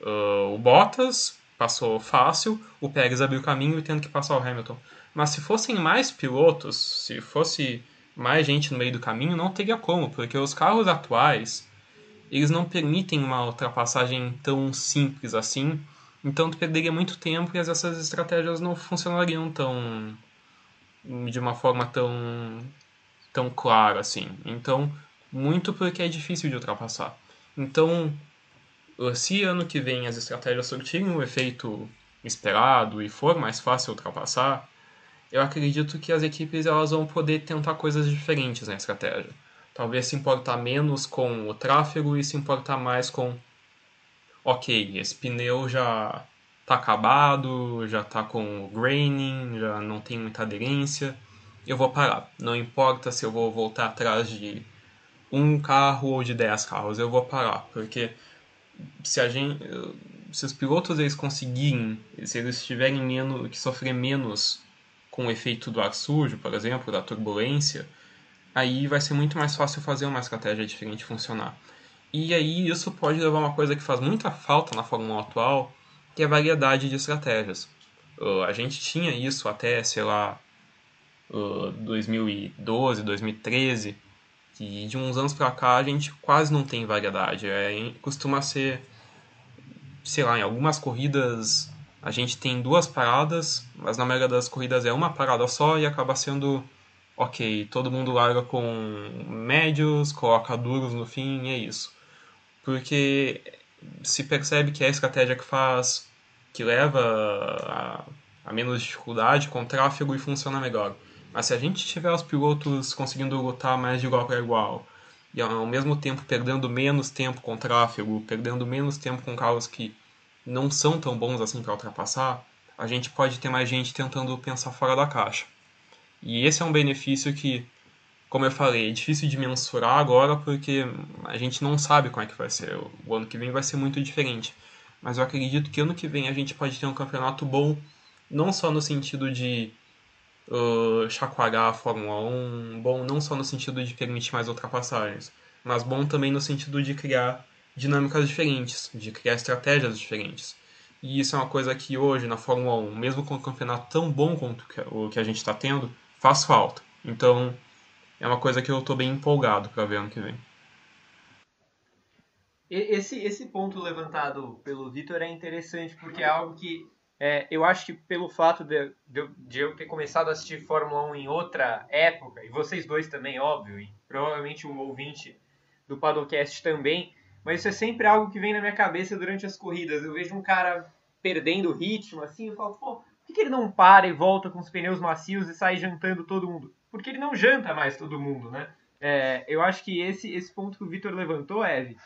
o Bottas, passou fácil, o Pérez abriu o caminho e tendo que passar o Hamilton. Mas se fossem mais pilotos, se fosse mais gente no meio do caminho, não teria como, porque os carros atuais eles não permitem uma ultrapassagem tão simples assim, então tu perderia muito tempo e essas estratégias não funcionariam tão de uma forma tão tão clara assim. Então, muito porque é difícil de ultrapassar. Então, se ano que vem as estratégias surtirem o efeito esperado e for mais fácil ultrapassar, eu acredito que as equipes elas vão poder tentar coisas diferentes na estratégia. Talvez se importar menos com o tráfego e se importar mais com ok, esse pneu já tá acabado, já tá com graining, já não tem muita aderência, eu vou parar. Não importa se eu vou voltar atrás de um carro ou de dez carros, eu vou parar, porque se a gente se os pilotos eles conseguirem, se eles tiverem menos que sofrer menos com o efeito do ar sujo, por exemplo, da turbulência, aí vai ser muito mais fácil fazer uma estratégia diferente funcionar. E aí isso pode levar a uma coisa que faz muita falta na Fórmula 1 atual, que é a variedade de estratégias. Uh, a gente tinha isso até, sei lá, uh, 2012, 2013, e de uns anos para cá a gente quase não tem variedade. É, costuma ser, sei lá, em algumas corridas a gente tem duas paradas, mas na maioria das corridas é uma parada só e acaba sendo ok, todo mundo larga com médios, coloca duros no fim é isso. Porque se percebe que é a estratégia que faz, que leva a, a menos dificuldade com tráfego e funciona melhor. Mas se a gente tiver os pilotos conseguindo lutar mais de igual para igual, e ao mesmo tempo perdendo menos tempo com tráfego, perdendo menos tempo com carros que não são tão bons assim para ultrapassar, a gente pode ter mais gente tentando pensar fora da caixa. E esse é um benefício que como eu falei, é difícil de mensurar agora porque a gente não sabe como é que vai ser. O ano que vem vai ser muito diferente. Mas eu acredito que ano que vem a gente pode ter um campeonato bom, não só no sentido de uh, chacoalhar a Fórmula 1, bom não só no sentido de permitir mais ultrapassagens, mas bom também no sentido de criar dinâmicas diferentes, de criar estratégias diferentes. E isso é uma coisa que hoje na Fórmula 1, mesmo com um campeonato tão bom quanto o que a gente está tendo, faz falta. Então, é uma coisa que eu estou bem empolgado para ver ano que vem. Esse, esse ponto levantado pelo Vitor é interessante, porque é algo que é, eu acho que pelo fato de, de, de, eu ter começado a assistir Fórmula 1 em outra época, e vocês dois também, óbvio, e provavelmente um ouvinte do Padocast também, mas isso é sempre algo que vem na minha cabeça durante as corridas. Eu vejo um cara perdendo o ritmo, assim, eu falo, pô, por que ele não para e volta com os pneus macios e sai jantando todo mundo? porque ele não janta mais todo mundo, né? É, eu acho que esse, esse ponto que o Vitor levantou, Eve,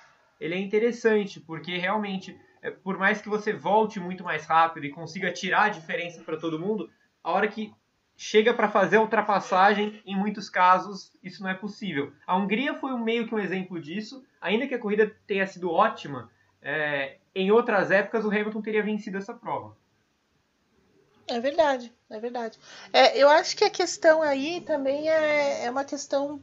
ele é interessante, porque realmente, é, por mais que você volte muito mais rápido e consiga tirar a diferença para todo mundo, a hora que chega para fazer a ultrapassagem, em muitos casos, isso não é possível. A Hungria foi meio que um exemplo disso, ainda que a corrida tenha sido ótima, é, em outras épocas o Hamilton teria vencido essa prova. É verdade, é verdade. É, eu acho que a questão aí também é, é uma questão.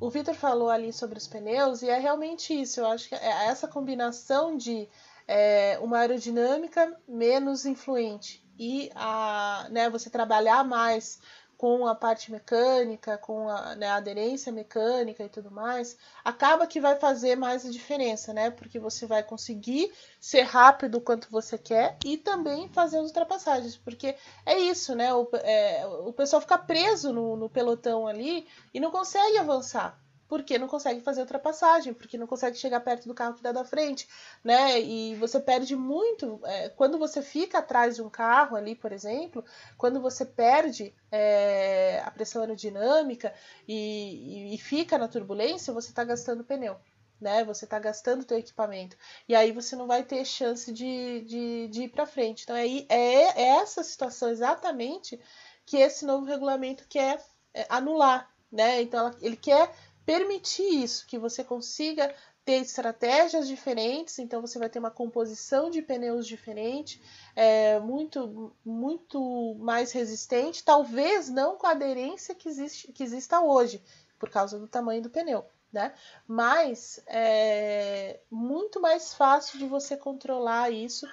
O Vitor falou ali sobre os pneus e é realmente isso. Eu acho que é essa combinação de é, uma aerodinâmica menos influente e a, né, você trabalhar mais com a parte mecânica, com a, né, a, aderência mecânica e tudo mais, acaba que vai fazer mais a diferença, né? Porque você vai conseguir ser rápido quanto você quer e também fazer as ultrapassagens, porque é isso, né? O, é, o pessoal fica preso no, no pelotão ali e não consegue avançar porque não consegue fazer ultrapassagem, porque não consegue chegar perto do carro que dá da frente, né? E você perde muito é, quando você fica atrás de um carro ali, por exemplo, quando você perde é, a pressão aerodinâmica e, e, e fica na turbulência, você está gastando pneu. Né, você está gastando teu equipamento e aí você não vai ter chance de, de, de ir para frente. Então é, é essa situação exatamente que esse novo regulamento quer é, anular, né? Então ela, ele quer permitir isso, que você consiga ter estratégias diferentes, então você vai ter uma composição de pneus diferente, é, muito, muito mais resistente, talvez não com a aderência que, existe, que exista hoje, por causa do tamanho do pneu. Né? Mas é muito mais fácil de você controlar isso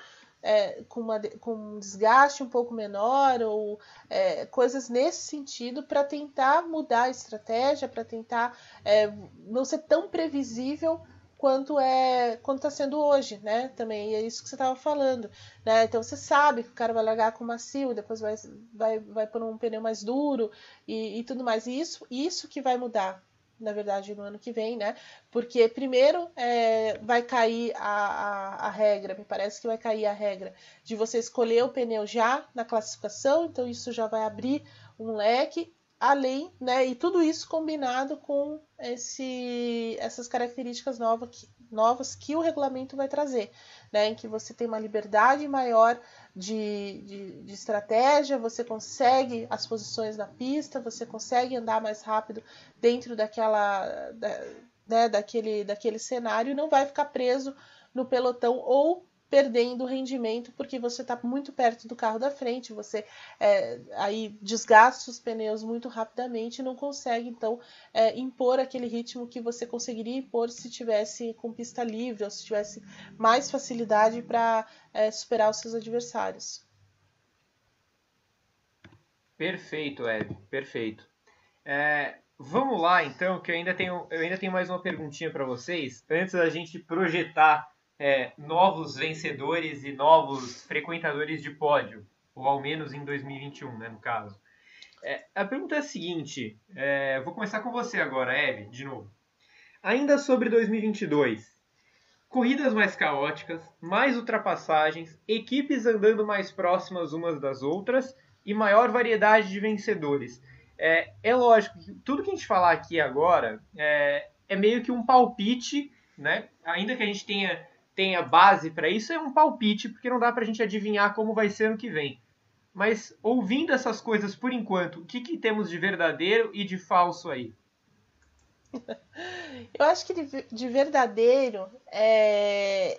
é, com, uma, com um desgaste um pouco menor ou é, coisas nesse sentido para tentar mudar a estratégia, para tentar é, não ser tão previsível quanto é quanto está sendo hoje, né? Também é isso que você estava falando, né? Então você sabe que o cara vai largar com macio, depois vai vai, vai por um pneu mais duro e, e tudo mais. E isso isso que vai mudar, na verdade, no ano que vem, né? Porque primeiro é, vai cair a, a, a, regra, me parece que vai cair a regra de você escolher o pneu já na classificação, então isso já vai abrir um leque, além, né? E tudo isso combinado com esse, essas características novas que, novas que o regulamento vai trazer, né? Em que você tem uma liberdade maior de, de, de, estratégia, você consegue as posições na pista, você consegue andar mais rápido dentro daquela, da, né, daquele, daquele cenário e não vai ficar preso no pelotão ou perdendo rendimento porque você está muito perto do carro da frente, você é, aí desgasta os pneus muito rapidamente e não consegue então é, impor aquele ritmo que você conseguiria impor se tivesse com pista livre ou se tivesse mais facilidade para é, superar os seus adversários. Perfeito, Eve, perfeito. É, vamos lá então, que eu ainda tenho, eu ainda tenho mais uma perguntinha para vocês antes da gente projetar é, novos vencedores e novos frequentadores de pódio, ou ao menos em 2021, né, no caso. É, a pergunta é a seguinte, é, vou começar com você agora, Eve, de novo. Ainda sobre 2022, corridas mais caóticas, mais ultrapassagens, equipes andando mais próximas umas das outras e maior variedade de vencedores. É, é lógico que tudo que a gente falar aqui agora é, é meio que um palpite, né? ainda que a gente tenha tenha base para isso é um palpite, porque não dá para a gente adivinhar como vai ser ano que vem. Mas ouvindo essas coisas por enquanto, o que, que temos de verdadeiro e de falso aí? Eu acho que de, de verdadeiro é,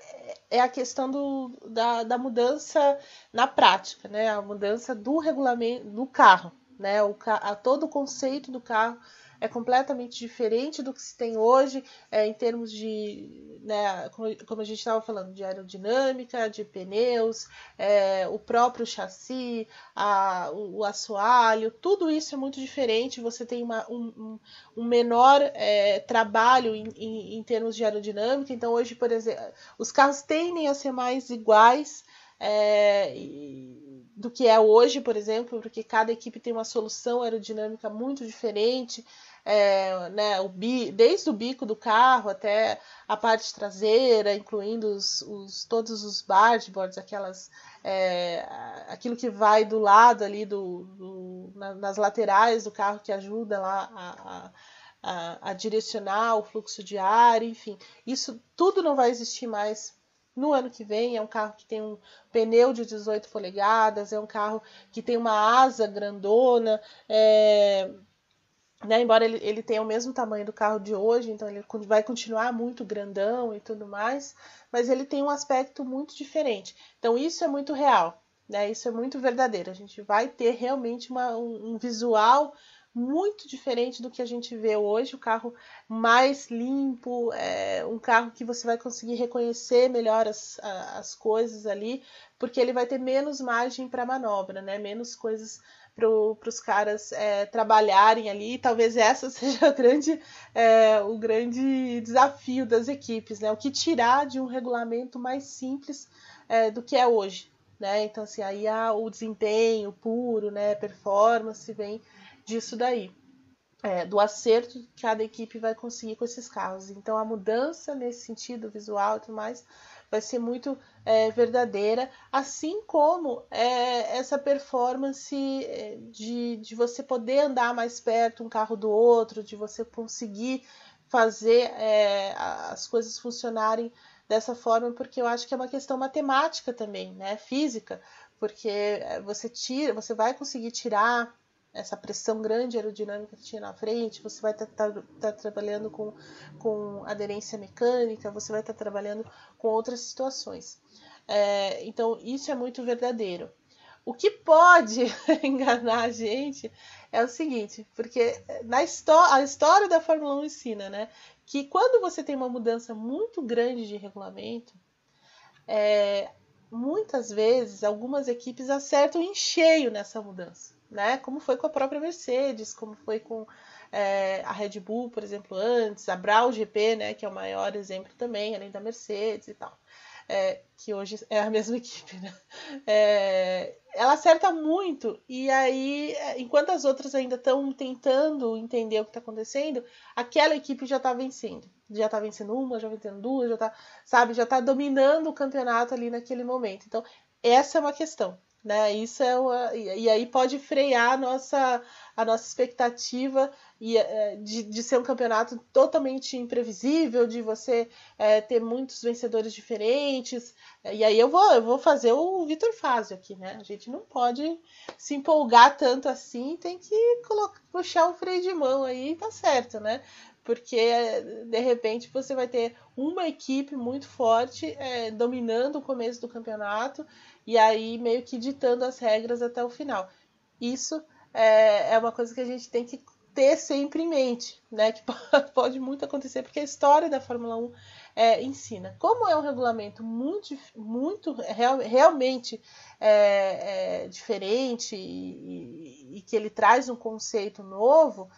é a questão do, da, da mudança na prática, né? A mudança do regulamento do carro, né? O, a, todo o conceito do carro é completamente diferente do que se tem hoje é, em termos de, né, como, como a gente estava falando, de aerodinâmica, de pneus, é, o próprio chassi, a, o, o, assoalho, tudo isso é muito diferente. Você tem uma, um, um, menor é, trabalho em, em, em termos de aerodinâmica. Então, hoje, por exemplo, os carros tendem a ser mais iguais. É, do que é hoje, por exemplo, porque cada equipe tem uma solução aerodinâmica muito diferente é, né, o bi, desde o bico do carro até a parte traseira, incluindo os, os todos os bargeboards, aquelas, é, aquilo que vai do lado ali do, do na, nas laterais do carro que ajuda lá a, a, a, direcionar o fluxo de ar, enfim, isso tudo não vai existir mais no ano que vem. É um carro que tem um pneu de 18 polegadas, é um carro que tem uma asa grandona, é, né, embora ele, ele tenha o mesmo tamanho do carro de hoje, então ele vai continuar muito grandão e tudo mais, mas ele tem um aspecto muito diferente. Então isso é muito real, né? Isso é muito verdadeiro. A gente vai ter realmente uma, um, um visual muito diferente do que a gente vê hoje, o carro mais limpo, é, um carro que você vai conseguir reconhecer melhor as, as coisas ali, porque ele vai ter menos margem para manobra, né? Menos coisas para os caras é, trabalharem ali. Talvez essa seja grande, é, o grande desafio das equipes, né? O que tirar de um regulamento mais simples é, do que é hoje. Né? Então, assim, aí há o desempenho puro, né? Performance vem disso daí. É, do acerto que cada equipe vai conseguir com esses carros. Então, a mudança nesse sentido visual e tudo mais vai ser muito é, verdadeira, assim como é, essa performance é, de, de você poder andar mais perto um carro do outro, de você conseguir fazer é, as coisas funcionarem dessa forma, porque eu acho que é uma questão matemática também, né, física, porque é, você tira, você vai conseguir tirar essa pressão grande aerodinâmica que tinha na frente, você vai estar tá, tá, tá trabalhando com, com aderência mecânica, você vai estar tá trabalhando com outras situações. É, então, isso é muito verdadeiro. O que pode enganar a gente é o seguinte, porque na a história da Fórmula 1 ensina, né, que quando você tem uma mudança muito grande de regulamento, é, muitas vezes algumas equipes acertam em cheio nessa mudança né? Como foi com a própria Mercedes, como foi com é, a Red Bull, por exemplo, antes, a Brau GP, né? Que é o maior exemplo também, além da Mercedes e tal. É, que hoje é a mesma equipe, né? É, ela acerta muito, e aí, enquanto as outras ainda estão tentando entender o que está acontecendo, aquela equipe já está vencendo. Já está vencendo uma, já vencendo duas, já está, sabe, já está dominando o campeonato ali naquele momento. Então, essa é uma questão Né? Isso é uma, e aí pode frear a nossa, a nossa expectativa é, de, de ser um campeonato totalmente imprevisível, de você é, ter muitos vencedores diferentes. E aí eu vou, eu vou fazer o Vitor Fazio aqui, né? A gente não pode se empolgar tanto assim, tem que colocar, puxar o freio de mão aí, tá certo, né? porque de repente você vai ter uma equipe muito forte é, dominando o começo do campeonato e aí meio que ditando as regras até o final. Isso é, é uma coisa que a gente tem que ter sempre em mente, né? Que pode muito acontecer, porque a história da Fórmula 1 é, ensina. Como é um regulamento muito, muito real, realmente é, é, diferente e, e, que ele traz um conceito novo,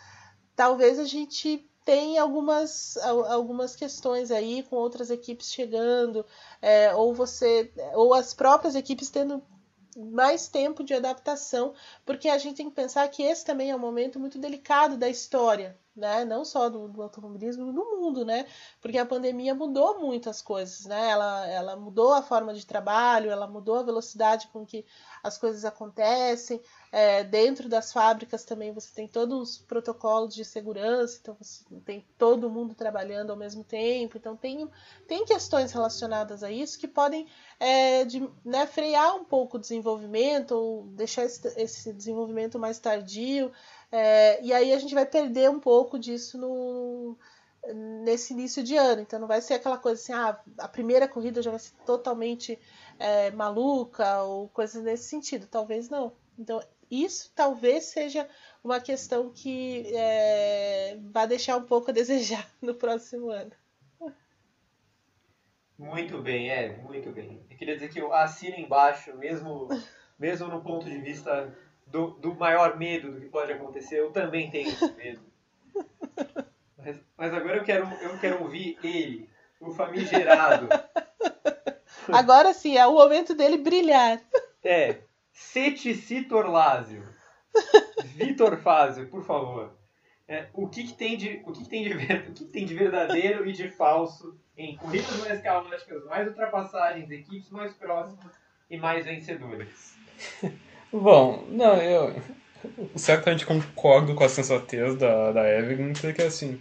talvez a gente tem algumas, algumas questões aí com outras equipes chegando, é, ou você, ou as próprias equipes tendo mais tempo de adaptação, porque a gente tem que pensar que esse também é um momento muito delicado da história, né? Não só do, do automobilismo, do mundo, né? Porque a pandemia mudou muitas coisas, né? Ela, ela mudou a forma de trabalho, ela mudou a velocidade com que as coisas acontecem. É, dentro das fábricas também você tem todos os protocolos de segurança, então você tem todo mundo trabalhando ao mesmo tempo. Então tem, tem questões relacionadas a isso que podem é, de, né, frear um pouco o desenvolvimento ou deixar esse, esse desenvolvimento mais tardio. É, e aí a gente vai perder um pouco disso no, nesse início de ano. Então não vai ser aquela coisa assim, ah, a primeira corrida já vai ser totalmente é, maluca ou coisas nesse sentido. Talvez não. Então isso talvez seja uma questão que é, vai deixar um pouco a desejar no próximo ano. Muito bem, é, muito bem. Eu queria dizer que eu assino embaixo, mesmo, mesmo no ponto de vista do, do maior medo do que pode acontecer, eu também tenho esse medo. Mas, mas agora eu quero, eu quero ouvir ele, o famigerado. Agora sim, é o momento dele brilhar. É, Ceticito Lázio. Vitor Fázio, por favor. É, o que, que, tem de, o que, que, tem de, o que, que tem de verdadeiro e de falso em corridas mais caóticas, mais ultrapassagens, equipes mais próximas e mais vencedoras? Bom, não, eu certamente concordo com a sensatez da, da Evelyn, porque assim,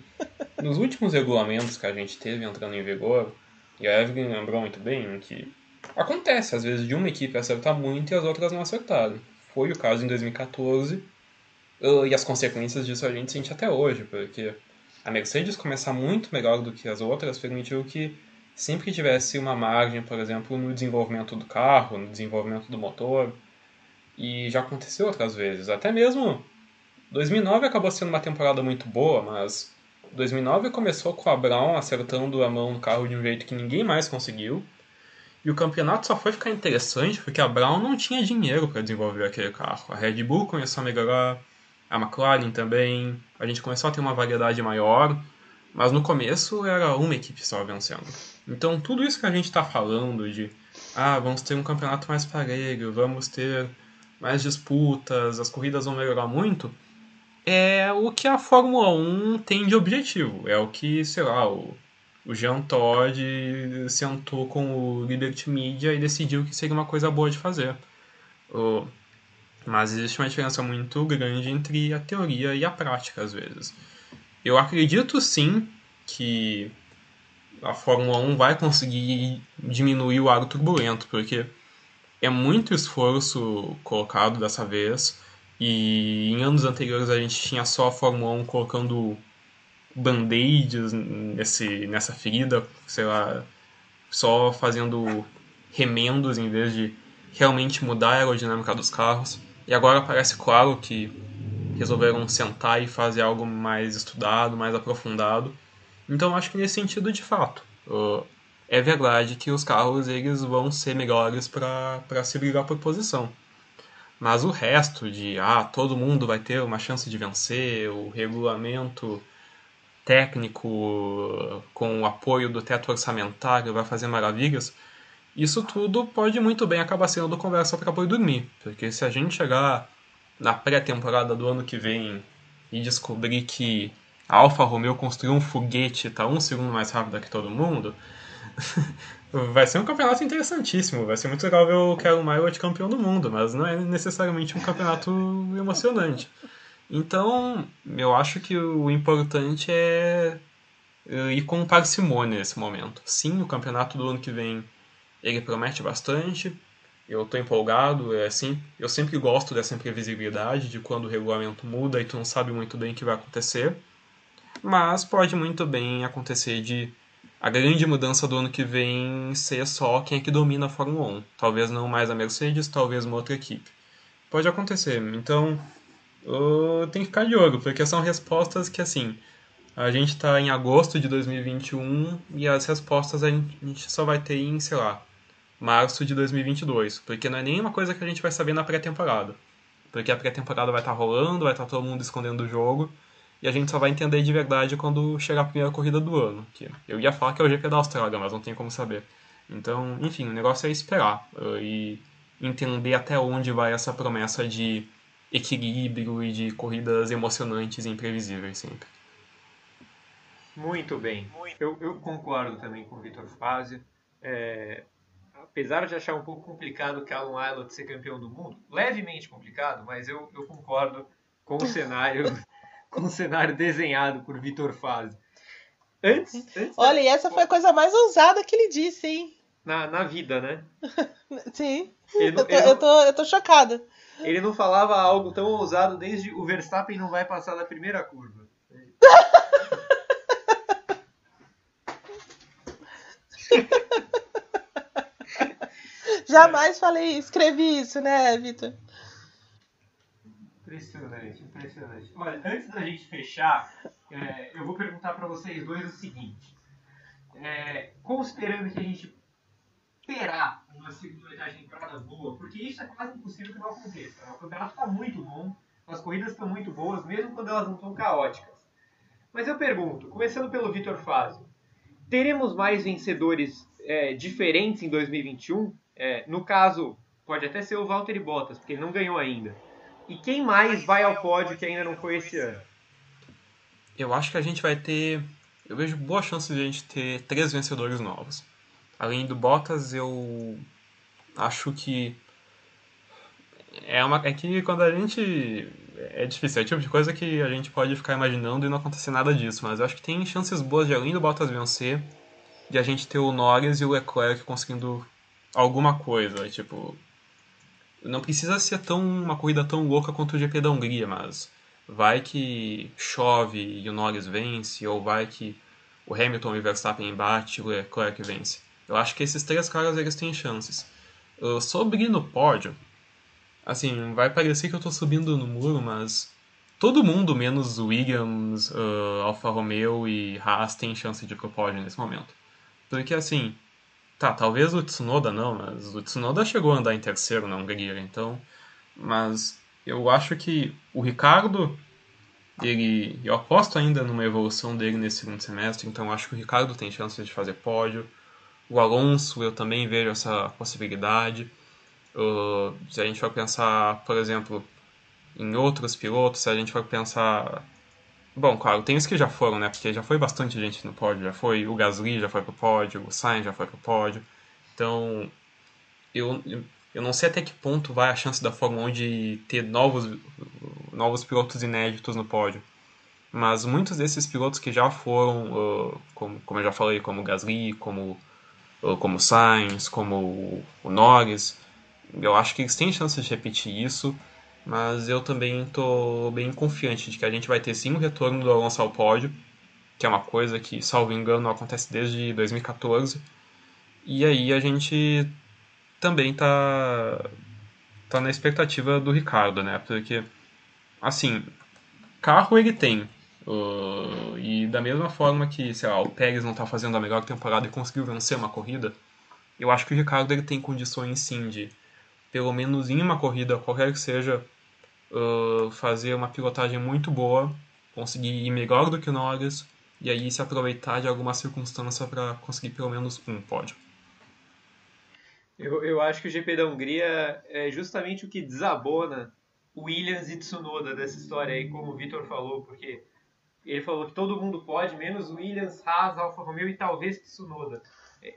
nos últimos regulamentos que a gente teve entrando em vigor, e a Evelyn lembrou muito bem que Acontece, às vezes, de uma equipe acertar muito e as outras não acertarem. Foi o caso em 2014 e as consequências disso a gente sente até hoje, porque a Mercedes começar muito melhor do que as outras permitiu que sempre que tivesse uma margem, por exemplo, no desenvolvimento do carro, no desenvolvimento do motor, e já aconteceu outras vezes. Até mesmo 2009 acabou sendo uma temporada muito boa, mas 2009 começou com a Brown acertando a mão no carro de um jeito que ninguém mais conseguiu. E o campeonato só foi ficar interessante porque a Brown não tinha dinheiro para desenvolver aquele carro. A Red Bull começou a melhorar, a McLaren também, a gente começou a ter uma variedade maior, mas no começo era uma equipe só vencendo. Então tudo isso que a gente está falando de ah, vamos ter um campeonato mais parelho, vamos ter mais disputas, as corridas vão melhorar muito, é o que a Fórmula 1 tem de objetivo. É o que, sei lá, o o Jean Todt sentou com o Liberty Media e decidiu que seria uma coisa boa de fazer. Mas existe uma diferença muito grande entre a teoria e a prática, às vezes. Eu acredito sim que a Fórmula 1 vai conseguir diminuir o ar turbulento, porque é muito esforço colocado dessa vez. E em anos anteriores a gente tinha só a Fórmula 1 colocando band-aids nesse, nessa ferida, sei lá, só fazendo remendos em vez de realmente mudar a aerodinâmica dos carros. E agora parece claro que resolveram sentar e fazer algo mais estudado, mais aprofundado. Então acho que nesse sentido, de fato, é verdade que os carros eles vão ser melhores para se brigar por posição. Mas o resto de, ah, todo mundo vai ter uma chance de vencer, o regulamento técnico com o apoio do teto orçamentário vai fazer maravilhas, isso tudo pode muito bem acabar sendo conversa para boi dormir. Porque se a gente chegar na pré-temporada do ano que vem e descobrir que a Alfa Romeo construiu um foguete e está um segundo mais rápido que todo mundo, Vai ser um campeonato interessantíssimo, vai ser muito legal ver o Kevin Mayward campeão do mundo, mas não é necessariamente um campeonato emocionante. Então, eu acho que o importante é ir com parcimônia nesse momento. Sim, o campeonato do ano que vem ele promete bastante. Eu estou empolgado, é assim, eu sempre gosto dessa imprevisibilidade de quando o regulamento muda e tu não sabe muito bem o que vai acontecer. Mas pode muito bem acontecer de a grande mudança do ano que vem ser só quem é que domina a Fórmula 1. Talvez não mais a Mercedes, talvez uma outra equipe. Pode acontecer. Então, tem que ficar de olho, porque são respostas que, assim, a gente está em agosto de 2021 e as respostas a gente só vai ter em, sei lá, março de 2022. Porque não é nenhuma coisa que a gente vai saber na pré-temporada. Porque a pré-temporada vai estar tá rolando, vai estar tá todo mundo escondendo o jogo e a gente só vai entender de verdade quando chegar a primeira corrida do ano. Que eu ia falar que é o GP da Austrália, mas não tem como saber. Então, enfim, o negócio é esperar uh, e entender até onde vai essa promessa de equilíbrio e de corridas emocionantes e imprevisíveis sempre. Muito bem. Eu, eu concordo também com o Vitor Fazio. É, apesar de achar um pouco complicado o Callum Island ser campeão do mundo, levemente complicado, mas eu, eu concordo com o cenário com o cenário desenhado por Vitor Fazio. Antes, antes Olha, e essa foi a coisa mais ousada que ele disse, hein? Na, na vida, né? Sim. Eu, tô, eu, tô, eu tô chocada. Ele não falava algo tão ousado desde o Verstappen não vai passar da primeira curva. Jamais falei, escrevi isso, né, Vitor? Impressionante, impressionante. Olha, antes da gente fechar, é, eu vou perguntar para vocês dois o seguinte. É, considerando que a gente terá uma segunda temporada boa, porque isso é quase impossível que não aconteça. Né? O campeonato está muito bom, as corridas estão muito boas, mesmo quando elas não estão caóticas. Mas eu pergunto, começando pelo Vitor Fazio, teremos mais vencedores é, diferentes em 2021? É, no caso, pode até ser o Valtteri Bottas, porque ele não ganhou ainda. E quem mais vai ao pódio que ainda não foi esse ano? Eu acho que a gente vai ter. Eu vejo boa chance de a gente ter três vencedores novos. Além do Bottas, eu acho que. É, uma, é que quando a gente. É difícil, é o tipo de coisa que a gente pode ficar imaginando e não acontecer nada disso. Mas eu acho que tem chances boas de, além do Bottas vencer, de a gente ter o Norris e o Leclerc conseguindo alguma coisa. Tipo, não precisa ser tão uma corrida tão louca quanto o GP da Hungria, mas vai que chove e o Norris vence, ou vai que o Hamilton e o Verstappen bate e o Leclerc vence. Eu acho que esses três caras eles têm chances. Sobre no pódio, assim, vai parecer que eu estou subindo no muro, mas todo mundo, menos Williams, uh, Alfa Romeo e Haas, tem chance de ir pro pódio nesse momento. Porque, assim, Tá, talvez o Tsunoda não, mas o Tsunoda chegou a andar em terceiro na Hungria, então. Mas eu acho que o Ricardo, ele, eu aposto ainda numa evolução dele nesse segundo semestre, então acho que o Ricardo tem chance de fazer pódio. O Alonso, eu também vejo essa possibilidade. Uh, se a gente for pensar, por exemplo, em outros pilotos, se a gente for pensar Bom, claro, tem os que já foram, né? Porque já foi bastante gente no pódio. Já foi o Gasly, já foi pro pódio, o Sainz já foi pro pódio. Então, eu, eu não sei até que ponto vai a chance da Fórmula 1 de ter novos, novos pilotos inéditos no pódio. Mas muitos desses pilotos que já foram, uh, como, como eu já falei, como o Gasly, como, como o Sainz, como o, Norris, eu acho que eles têm chance de repetir isso mas eu também estou bem confiante de que a gente vai ter sim um retorno do Alonso ao pódio, que é uma coisa que, salvo engano, acontece desde 2014. E aí a gente também está tá na expectativa do Ricardo, né? Porque, assim, carro ele tem. Uh, e da mesma forma que, sei lá, o Pérez não está fazendo a melhor temporada e conseguiu vencer uma corrida, eu acho que o Ricardo ele tem condições sim de, pelo menos em uma corrida, qualquer que seja, uh, fazer uma pilotagem muito boa, conseguir ir melhor do que o Norris e aí se aproveitar de alguma circunstância para conseguir pelo menos um pódio. Eu, eu acho que o GP da Hungria é justamente o que desabona Williams e Tsunoda dessa história aí, como o Vitor falou, porque ele falou que todo mundo pode, menos Williams, Haas, Alfa Romeo e talvez Tsunoda.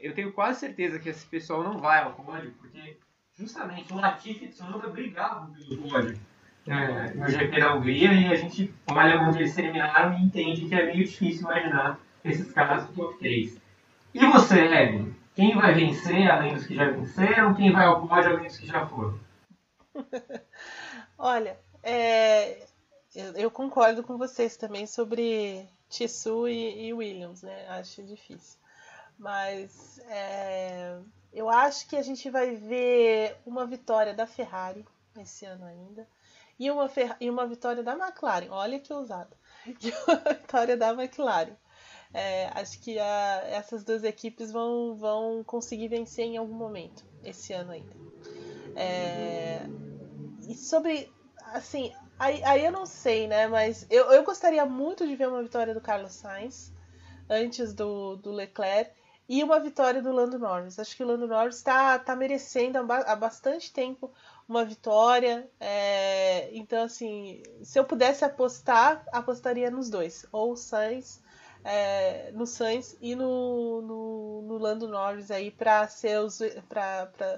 eu tenho quase certeza que esse pessoal não vai ao pódio, porque justamente o Latifi e Tsunoda brigavam pelo pódio é, no GP da Hungria e a gente olha onde eles terminaram e entende que é meio difícil imaginar esses caras no top 3. E você, Evelyn? Quem vai vencer além dos que já venceram? Quem vai ao pódio além dos que já foram? Olha, é, eu, concordo com vocês também sobre Tissu e, e Williams, né? Acho difícil. Mas é, eu acho que a gente vai ver uma vitória da Ferrari esse ano ainda e uma, e uma vitória da McLaren. Olha que ousado. E uma vitória da McLaren. É, acho que a, essas duas equipes vão, vão conseguir vencer em algum momento esse ano ainda. É, e sobre. Assim, aí, aí eu não sei, né? Mas eu, eu gostaria muito de ver uma vitória do Carlos Sainz antes do, do Leclerc e uma vitória do Lando Norris. Acho que o Lando Norris está tá merecendo há bastante tempo uma vitória. É, então, assim, se eu pudesse apostar, apostaria nos dois. Ou Sainz, é, no Sainz e no, no, no Lando Norris aí para ser os,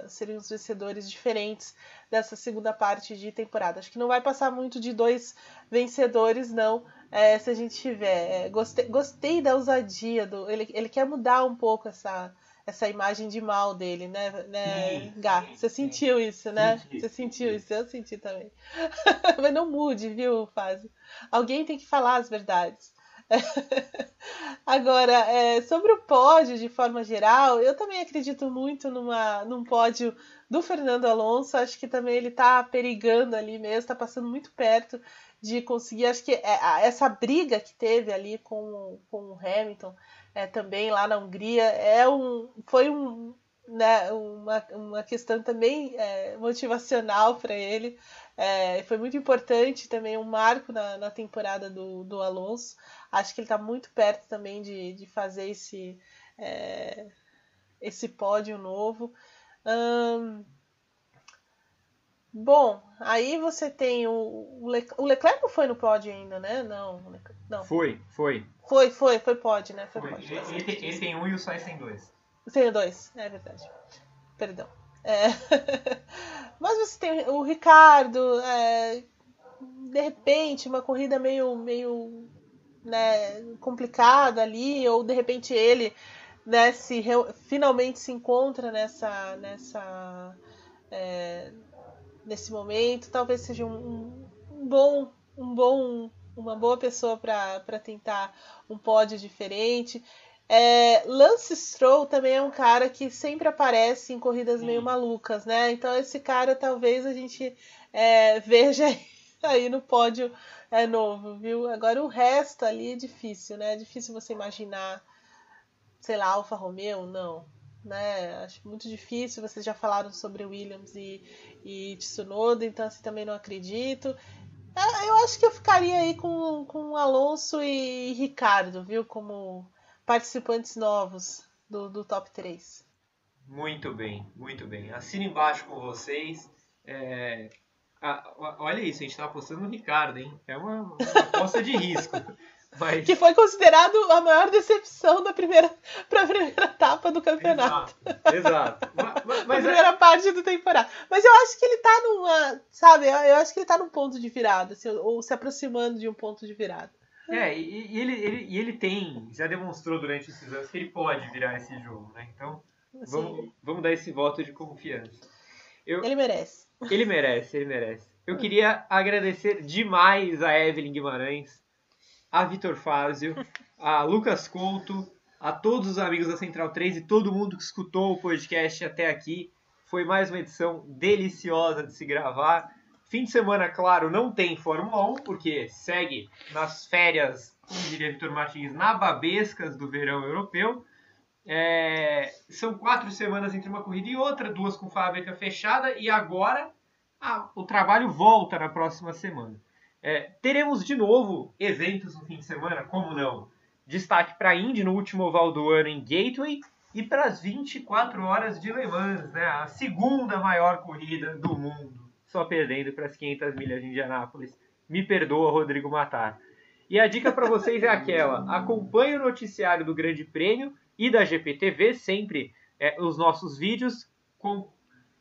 serem os vencedores diferentes dessa segunda parte de temporada. Acho que não vai passar muito de dois vencedores, não. É, se a gente tiver. É, gostei, gostei da ousadia do. Ele, ele quer mudar um pouco essa, essa imagem de mal dele, né, né Gá? Você sentiu isso, né? Senti, Você sentiu isso, eu senti também. Mas não mude, viu, Fábio? Alguém tem que falar as verdades. Agora, é, sobre o pódio de forma geral, eu também acredito muito numa, num pódio do Fernando Alonso. Acho que também ele está perigando ali mesmo, está passando muito perto de conseguir. Acho que é, essa briga que teve ali com, com o Hamilton é, também lá na Hungria, é um, foi um, né, uma, uma questão também é, motivacional para ele. É, foi muito importante também, um marco na, na temporada do, do Alonso. Acho que ele está muito perto também de, de fazer esse, é, esse pódio novo. Hum, bom, aí você tem o, o, Leclerc, o Leclerc não foi no pódio ainda, né? Não, não. Foi, foi. Foi, foi, foi pode, né? Foi, foi. Pode, ele, tem, ele, tem um e o Sainz tem dois. Tem dois, é verdade. Perdão. É... Mas você tem o Ricardo, é... de repente, uma corrida meio, meio né, complicada ali, ou de repente ele né, se finalmente se encontra nessa, nessa é... nesse momento, talvez seja um, um bom um bom uma boa pessoa para tentar um pódio diferente. É, Lance Stroll também é um cara que sempre aparece em corridas meio malucas, né? Então esse cara talvez a gente é, veja aí no pódio é novo, viu? Agora o resto ali é difícil, né? É difícil você imaginar, sei lá, Alfa Romeo, não. Né? Acho muito difícil. Vocês já falaram sobre Williams e, e Tsunoda, então assim também não acredito. É, eu acho que eu ficaria aí com, com Alonso e Ricardo, viu? Como participantes novos do, do top 3. Muito bem, muito bem. Assina embaixo com vocês. É... Ah, olha isso, a gente está apostando no Ricardo, hein? É uma, uma aposta de risco. Mas... Que foi considerado a maior decepção da primeira, pra primeira etapa do campeonato. Exato. exato. Mas, mas, a primeira é... parte da temporada. Mas eu acho que ele tá numa. Sabe, eu acho que ele tá num ponto de virada, assim, ou se aproximando de um ponto de virada. É, e, e ele, ele, e ele tem, já demonstrou durante esses anos que ele pode virar esse jogo, né? Então, vamos, vamos dar esse voto de confiança. Eu, ele merece. Ele merece, ele merece. Eu queria agradecer demais a Evelyn Guimarães a Vitor Fázio, a Lucas Couto, a todos os amigos da Central 3 e todo mundo que escutou o podcast até aqui. Foi mais uma edição deliciosa de se gravar. Fim de semana, claro, não tem Fórmula 1, porque segue nas férias, como diria Vitor Martins, nababescas do verão europeu. É, são quatro semanas entre uma corrida e outra, duas com fábrica fechada, e agora ah, o trabalho volta na próxima semana. É, teremos de novo eventos no fim de semana, como não? Destaque para a Indy no último oval do ano em Gateway e para as 24 horas de Le Mans, né? a segunda maior corrida do mundo, só perdendo para as 500 milhas de Indianápolis. Me perdoa, Rodrigo Matar. E a dica para vocês é aquela: acompanhe o noticiário do Grande Prêmio e da GPTV, sempre é, os nossos vídeos com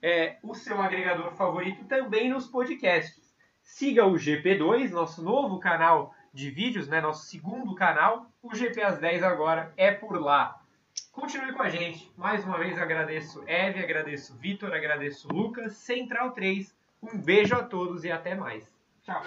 é, o seu agregador favorito também nos podcasts. Siga o GP2, nosso novo canal de vídeos, né, nosso segundo canal. O GP às 10 agora é por lá. Continue com a gente. Mais uma vez agradeço Eve, agradeço Vitor, agradeço Lucas. Central 3. Um beijo a todos e até mais. Tchau.